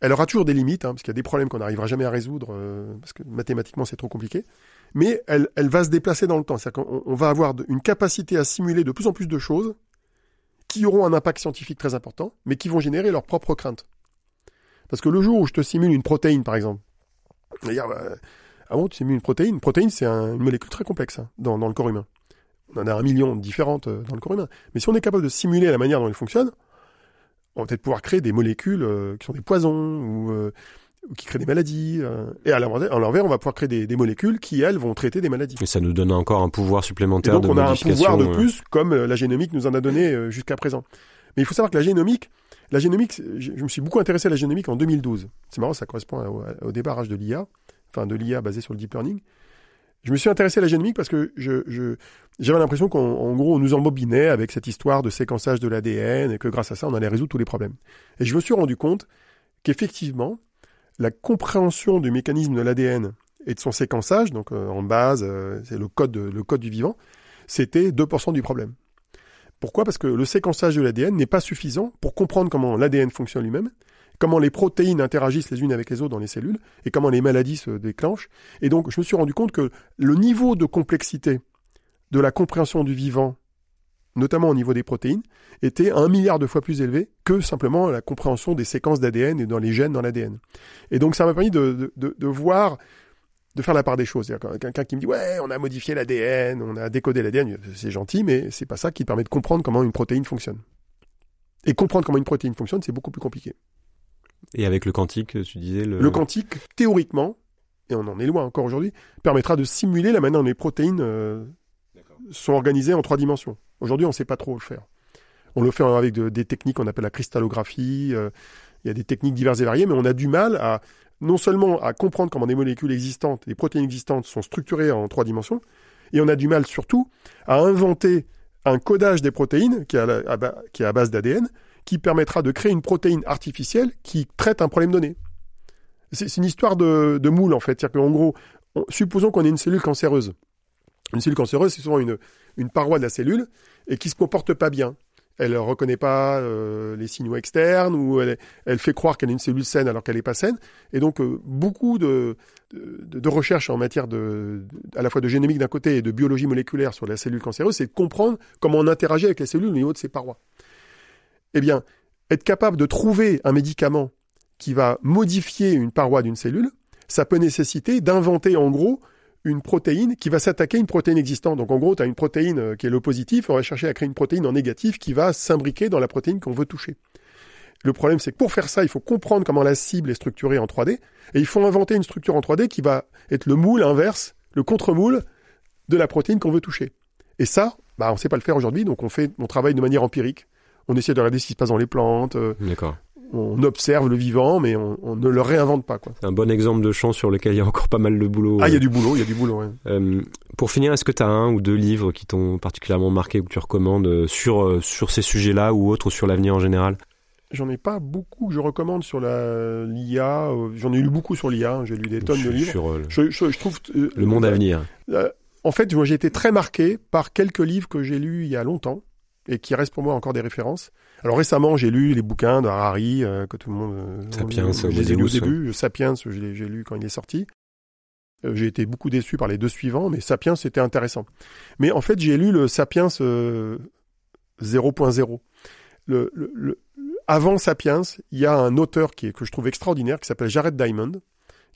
elle aura toujours des limites, hein, parce qu'il y a des problèmes qu'on n'arrivera jamais à résoudre, euh, parce que mathématiquement c'est trop compliqué, mais elle, elle va se déplacer dans le temps, c'est-à-dire qu'on va avoir une capacité à simuler de plus en plus de choses, qui auront un impact scientifique très important, mais qui vont générer leurs propres craintes. Parce que le jour où je te simule une protéine, par exemple, dire, bah, ah bon, tu simules une protéine Une protéine, c'est une molécule très complexe hein, dans, le corps humain. On en a un million différentes euh, dans le corps humain. Mais si on est capable de simuler la manière dont elle fonctionne, on va peut-être pouvoir créer des molécules euh, qui sont des poisons ou euh, qui créent des maladies. Euh, et à l'envers, on va pouvoir créer des, molécules qui, elles, vont traiter des maladies. Et ça nous donne encore un pouvoir supplémentaire et donc, on a un pouvoir de euh. plus, comme euh, la génomique nous en a donné jusqu'à présent. Mais il faut savoir que la génomique, la génomique, je me suis beaucoup intéressé à la génomique en 2012. C'est marrant, ça correspond au, débarrage de l'IA, enfin de l'IA basée sur le deep learning. Je me suis intéressé à la génomique parce que je, j'avais l'impression qu'en gros, on nous embobinait avec cette histoire de séquençage de l'ADN et que grâce à ça, on allait résoudre tous les problèmes. Et je me suis rendu compte qu'effectivement, la compréhension du mécanisme de l'ADN et de son séquençage, donc euh, en base, euh, c'est le code, le code du vivant, c'était 2% du problème. Pourquoi? Parce que le séquençage de l'ADN n'est pas suffisant pour comprendre comment l'ADN fonctionne lui-même, comment les protéines interagissent les unes avec les autres dans les cellules, et comment les maladies se déclenchent. Et donc, je me suis rendu compte que le niveau de complexité de la compréhension du vivant notamment au niveau des protéines, était un milliard de fois plus élevé que simplement la compréhension des séquences d'ADN et dans les gènes dans l'ADN. Et donc ça m'a permis de, de, voir, de faire la part des choses. Quelqu'un qui me dit ouais, on a modifié l'ADN, on a décodé l'ADN, c'est gentil, mais c'est pas ça qui permet de comprendre comment une protéine fonctionne. Et comprendre comment une protéine fonctionne, c'est beaucoup plus compliqué. Et avec le quantique, tu disais le... Le quantique, théoriquement, et on en est loin encore aujourd'hui, permettra de simuler la manière dont les protéines euh, sont organisées en trois dimensions. Aujourd'hui, on ne sait pas trop le faire. On le fait avec des techniques qu'on appelle la cristallographie. Euh, il y a des techniques diverses et variées, mais on a du mal à non seulement à comprendre comment des molécules existantes, des protéines existantes sont structurées en trois dimensions, et on a du mal surtout à inventer un codage des protéines qui est à, base d'ADN, qui permettra de créer une protéine artificielle qui traite un problème donné. C'est une histoire de, moule en fait. Gros, supposons qu'on ait une cellule cancéreuse. Une cellule cancéreuse, c'est souvent une paroi de la cellule et qui se comporte pas bien. Elle ne reconnaît pas euh, les signaux externes ou elle, fait croire qu'elle est une cellule saine alors qu'elle n'est pas saine. Et donc euh, beaucoup de, recherches en matière de, à la fois de génomique d'un côté et de biologie moléculaire sur la cellule cancéreuse, c'est de comprendre comment on interagit avec les cellules au niveau de ces parois. Eh bien, être capable de trouver un médicament qui va modifier une paroi d'une cellule, ça peut nécessiter d'inventer en gros une protéine qui va s'attaquer à une protéine existante. Donc en gros, tu as une protéine euh, qui est le positif, on va chercher à créer une protéine en négatif qui va s'imbriquer dans la protéine qu'on veut toucher. Le problème, c'est que pour faire ça, il faut comprendre comment la cible est structurée en 3D, et il faut inventer une structure en 3D qui va être le moule inverse, le contre-moule de la protéine qu'on veut toucher. Et ça, bah, on ne sait pas le faire aujourd'hui, donc on fait, travaille de manière empirique. On essaie de regarder ce qui se passe dans les plantes. euh. On observe le vivant, mais on, on ne le réinvente pas. Quoi. C'est un bon exemple de champ sur lequel il y a encore pas mal de boulot. Ah, il y a du boulot, il y a du boulot. ouais. Euh, pour finir, est-ce que tu as un ou deux livres qui t'ont particulièrement marqué ou que tu recommandes euh, sur, euh, sur ces sujets-là ou autres ou sur l'avenir en général? J'en ai pas beaucoup que je recommande sur la l'IA. euh, J'en ai lu beaucoup sur l'IA. hein, J'ai lu des tonnes de livres. sur, euh, Je, je- je trouve euh, le monde à venir. Euh, en fait, j'ai été très marqué par quelques livres que j'ai lus il y a longtemps et qui restent pour moi encore des références. Alors récemment, j'ai lu les bouquins de Harari euh, que tout le monde. euh, Sapiens, je les ai lus au début. Sapiens, j'ai lu quand il est sorti. Euh, j'ai été beaucoup déçu par les deux suivants, mais Sapiens c'était intéressant. Mais en fait, j'ai lu le Sapiens euh, 0.0. Le, le, le- avant Sapiens, il y a un auteur qui est, que je trouve extraordinaire qui s'appelle Jared Diamond,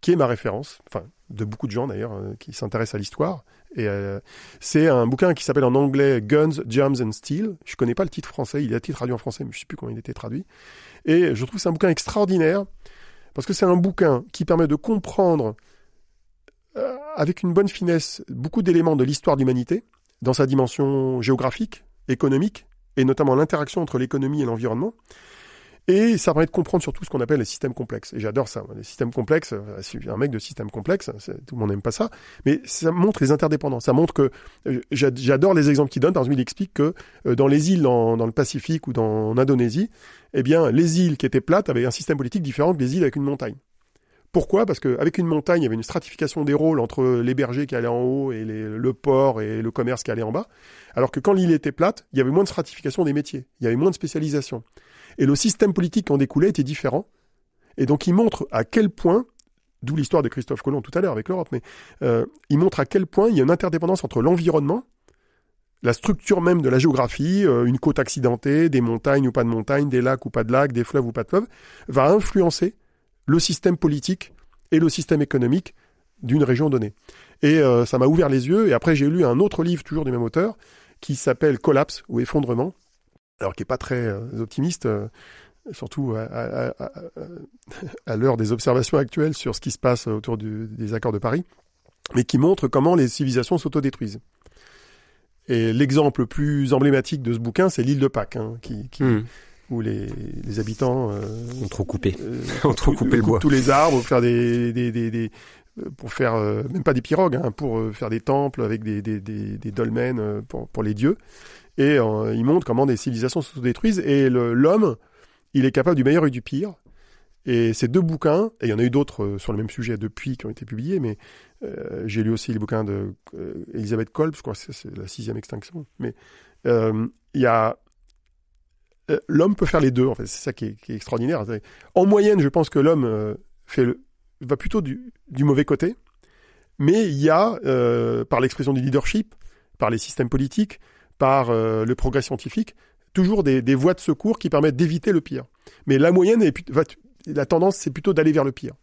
qui est ma référence, enfin de beaucoup de gens d'ailleurs euh, qui s'intéressent à l'histoire. Et euh, c'est un bouquin qui s'appelle en anglais Guns, Germs and Steel. Je connais pas le titre français, il a été traduit en français, mais je sais plus comment il était traduit. Et je trouve c'est un bouquin extraordinaire parce que c'est un bouquin qui permet de comprendre euh, avec une bonne finesse beaucoup d'éléments de l'histoire de l'humanité dans sa dimension géographique, économique et notamment l'interaction entre l'économie et l'environnement. Et ça permet de comprendre surtout ce qu'on appelle les systèmes complexes. Et j'adore ça. Les systèmes complexes, un mec de système complexe, tout le monde n'aime pas ça, mais ça montre les interdépendances. Ça montre que, euh, j'a- j'adore les exemples qu'il donne, par exemple il explique que euh, dans les îles dans, le Pacifique ou dans en Indonésie, eh bien les îles qui étaient plates avaient un système politique différent que les îles avec une montagne. Pourquoi? Parce qu'avec une montagne, il y avait une stratification des rôles entre les bergers qui allaient en haut et le port et le commerce qui allait en bas. Alors que quand l'île était plate, il y avait moins de stratification des métiers, il y avait moins de spécialisation. Et le système politique qui en découlait était différent. Et donc il montre à quel point, d'où l'histoire de Christophe Colomb tout à l'heure avec l'Europe, mais euh, il montre à quel point il y a une interdépendance entre l'environnement, la structure même de la géographie, euh, une côte accidentée, des montagnes ou pas de montagnes, des lacs ou pas de lacs, des fleuves ou pas de fleuves, va influencer le système politique et le système économique d'une région donnée. Et euh, ça m'a ouvert les yeux. Et après, j'ai lu un autre livre, toujours du même auteur, qui s'appelle Collapse ou Effondrement, alors qui est pas très euh, optimiste, euh, surtout à, à- à- à- à l'heure des observations actuelles sur ce qui se passe autour du- des accords de Paris, mais qui montre comment les civilisations s'autodétruisent. Et l'exemple le plus emblématique de ce bouquin, c'est l'île de Pâques, hein, qui, qui- Hmm. où les, les habitants euh, On trop coupé. euh, On trop coupé le bois. tous les arbres pour faire des, des, des, des- pour faire euh, même pas des pirogues, hein, pour faire des temples avec des, dolmens pour, pour les dieux. Et euh, il montre comment des civilisations se détruisent et l'homme, il est capable du meilleur et du pire. Et ces deux bouquins, et il y en a eu d'autres euh, sur le même sujet depuis qui ont été publiés, mais euh, j'ai lu aussi les bouquins de euh, Kolb, je crois que c'est- la sixième extinction. Mais euh, il y a l'homme peut faire les deux. En fait, c'est ça qui est, extraordinaire. En moyenne, je pense que l'homme fait va plutôt du, mauvais côté, mais il y a, par l'expression du leadership, par les systèmes politiques, par euh, le progrès scientifique, toujours des, voies de secours qui permettent d'éviter le pire. Mais la moyenne, est, la tendance, c'est plutôt d'aller vers le pire.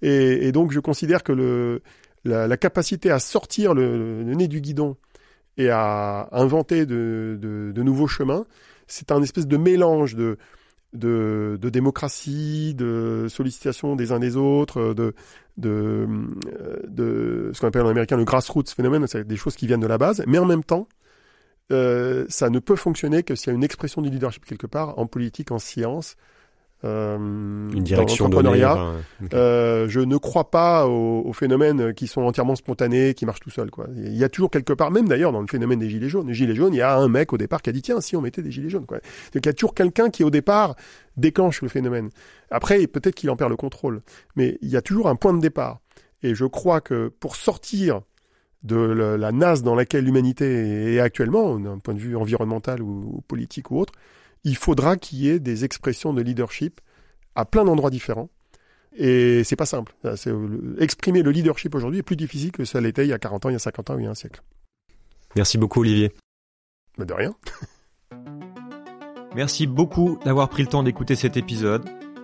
Et, donc, je considère que la, capacité à sortir le, nez du guidon et à inventer de, nouveaux chemins, c'est un espèce de mélange de, démocratie, de sollicitation des uns des autres, euh, de ce qu'on appelle en américain le grassroots phénomène, c'est des choses qui viennent de la base, mais en même temps, euh, ça ne peut fonctionner que s'il y a une expression du leadership quelque part, en politique, en science, euh, Une direction donnée. ok. Euh, je ne crois pas aux, aux phénomènes qui sont entièrement spontanés, qui marchent tout seuls. Quoi. Il y a toujours quelque part, même d'ailleurs dans le phénomène des gilets jaunes, les gilets jaunes, il y a un mec au départ qui a dit tiens si on mettait des gilets jaunes. Quoi. Donc il y a toujours quelqu'un qui au départ déclenche le phénomène. Après peut-être qu'il en perd le contrôle, mais il y a toujours un point de départ. Et je crois que pour sortir de la, nasse dans laquelle l'humanité est actuellement, d'un point de vue environnemental ou, politique ou autre, il faudra qu'il y ait des expressions de leadership à plein d'endroits différents. Et c'est pas simple. Exprimer le leadership aujourd'hui est plus difficile que ça l'était il y a 40 ans, il y a 50 ans ou il y a un siècle. Merci beaucoup, Olivier. Mais de rien. Merci beaucoup d'avoir pris le temps d'écouter cet épisode.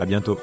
À bientôt.